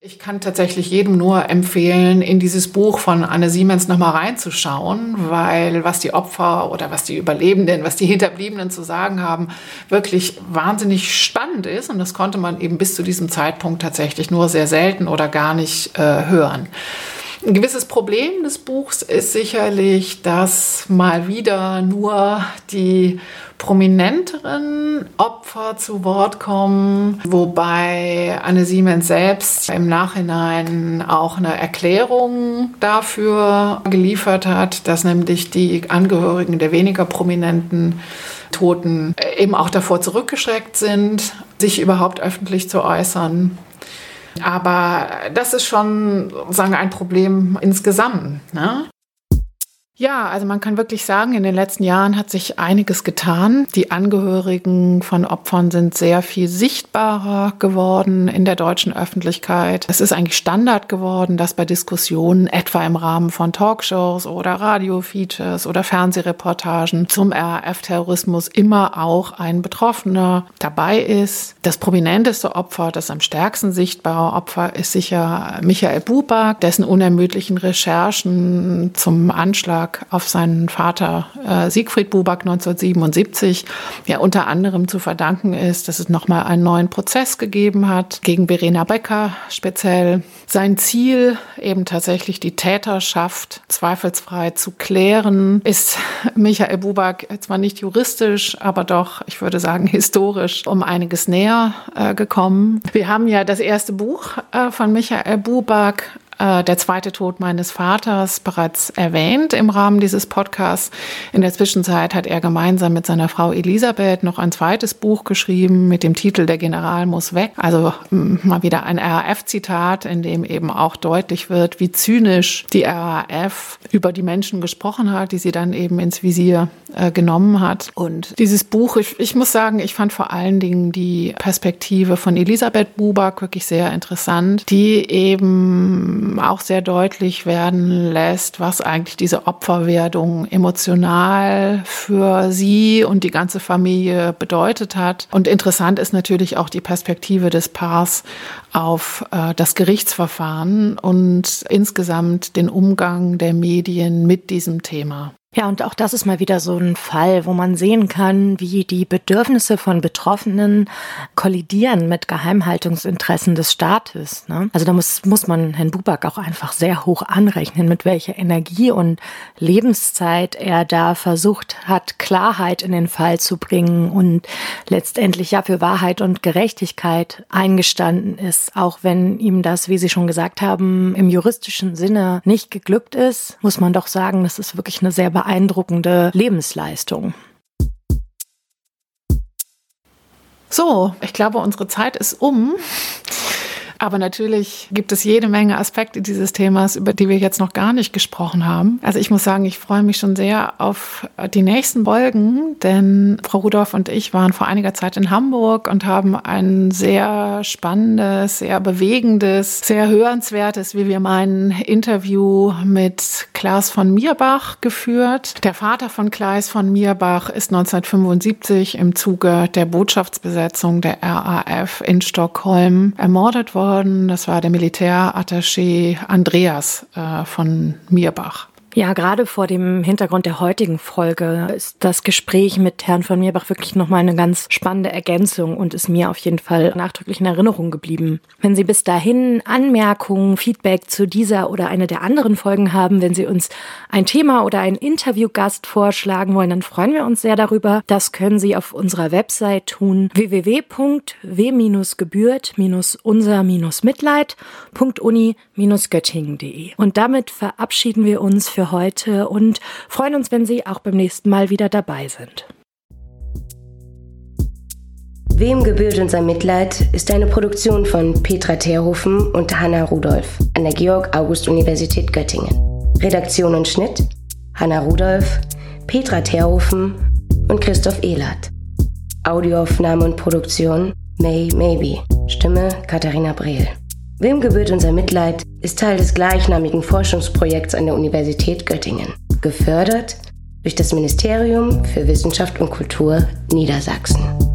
Ich kann tatsächlich jedem nur empfehlen, in dieses Buch von Anne Siemens nochmal reinzuschauen, weil was die Opfer oder was die Überlebenden, was die Hinterbliebenen zu sagen haben, wirklich wahnsinnig spannend ist. Und das konnte man eben bis zu diesem Zeitpunkt tatsächlich nur sehr selten oder gar nicht äh, hören. Ein gewisses Problem des Buchs ist sicherlich, dass mal wieder nur die prominenteren Opfer zu Wort kommen, wobei Anne Siemens selbst im Nachhinein auch eine Erklärung dafür geliefert hat, dass nämlich die Angehörigen der weniger prominenten Toten eben auch davor zurückgeschreckt sind, sich überhaupt öffentlich zu äußern. Aber das ist schon sagen ein Problem insgesamt. Ne? Ja, also man kann wirklich sagen, in den letzten Jahren hat sich einiges getan. Die Angehörigen von Opfern sind sehr viel sichtbarer geworden in der deutschen Öffentlichkeit. Es ist eigentlich Standard geworden, dass bei Diskussionen, etwa im Rahmen von Talkshows oder Radiofeatures oder Fernsehreportagen zum RAF-Terrorismus immer auch ein Betroffener dabei ist. Das prominenteste Opfer, das am stärksten sichtbare Opfer ist sicher Michael Buback, dessen unermüdlichen Recherchen zum Anschlag Buback auf seinen Vater äh, Siegfried Buback 1977 ja unter anderem zu verdanken ist, dass es nochmal einen neuen Prozess gegeben hat gegen Verena Becker speziell. Sein Ziel, eben tatsächlich die Täterschaft zweifelsfrei zu klären, ist Michael Buback zwar nicht juristisch, aber doch, ich würde sagen, historisch um einiges näher äh, gekommen. Wir haben ja das erste Buch äh, von Michael Buback äh, der zweite Tod meines Vaters bereits erwähnt im Rahmen dieses Podcasts. In der Zwischenzeit hat er gemeinsam mit seiner Frau Elisabeth noch ein zweites Buch geschrieben mit dem Titel Der General muss weg. Also mal wieder ein RAF-Zitat, in dem eben auch deutlich wird, wie zynisch die RAF über die Menschen gesprochen hat, die sie dann eben ins Visier äh, genommen hat. Und dieses Buch, ich, ich muss sagen, ich fand vor allen Dingen die Perspektive von Elisabeth Buback wirklich sehr interessant, die eben auch sehr deutlich werden lässt, was eigentlich diese Opferwerdung emotional für sie und die ganze Familie bedeutet hat. Und interessant ist natürlich auch die Perspektive des Paars auf äh, das Gerichtsverfahren und insgesamt den Umgang der Medien mit diesem Thema. Ja, und auch das ist mal wieder so ein Fall, wo man sehen kann, wie die Bedürfnisse von Betroffenen kollidieren mit Geheimhaltungsinteressen des Staates. Ne? Also da muss, muss man Herrn Buback auch einfach sehr hoch anrechnen, mit welcher Energie und Lebenszeit er da versucht hat, Klarheit in den Fall zu bringen und letztendlich ja für Wahrheit und Gerechtigkeit eingestanden ist. Auch wenn ihm das, wie Sie schon gesagt haben, im juristischen Sinne nicht geglückt ist, muss man doch sagen, das ist wirklich eine sehr beeindruckende Lebensleistung. So, ich glaube, unsere Zeit ist um. Aber natürlich gibt es jede Menge Aspekte dieses Themas, über die wir jetzt noch gar nicht gesprochen haben. Also ich muss sagen, ich freue mich schon sehr auf die nächsten Folgen, denn Frau Rudolph und ich waren vor einiger Zeit in Hamburg und haben ein sehr spannendes, sehr bewegendes, sehr hörenswertes, wie wir meinen, Interview mit Klaas von Mierbach geführt. Der Vater von Klaas von Mierbach ist 1975 im Zuge der Botschaftsbesetzung der RAF in Stockholm ermordet worden worden. Das war der Militärattaché Andreas äh, von Mierbach. Ja, gerade vor dem Hintergrund der heutigen Folge ist das Gespräch mit Herrn von Mierbach wirklich nochmal eine ganz spannende Ergänzung und ist mir auf jeden Fall nachdrücklich in Erinnerung geblieben. Wenn Sie bis dahin Anmerkungen, Feedback zu dieser oder einer der anderen Folgen haben, wenn Sie uns ein Thema oder einen Interviewgast vorschlagen wollen, dann freuen wir uns sehr darüber. Das können Sie auf unserer Website tun www.w-gebührt-unser-mitleid.uni-göttingen.de. Und damit verabschieden wir uns für für heute und freuen uns, wenn Sie auch beim nächsten Mal wieder dabei sind. Wem gebührt unser Mitleid ist eine Produktion von Petra Terhofen und Hanna Rudolph an der Georg-August-Universität Göttingen. Redaktion und Schnitt Hanna Rudolph, Petra Terhofen und Christoph Ehlert. Audioaufnahme und Produktion May Maybe. Stimme Katharina Brehl. Wem gebührt unser Mitleid ist Teil des gleichnamigen Forschungsprojekts an der Universität Göttingen. Gefördert durch das Ministerium für Wissenschaft und Kultur Niedersachsen.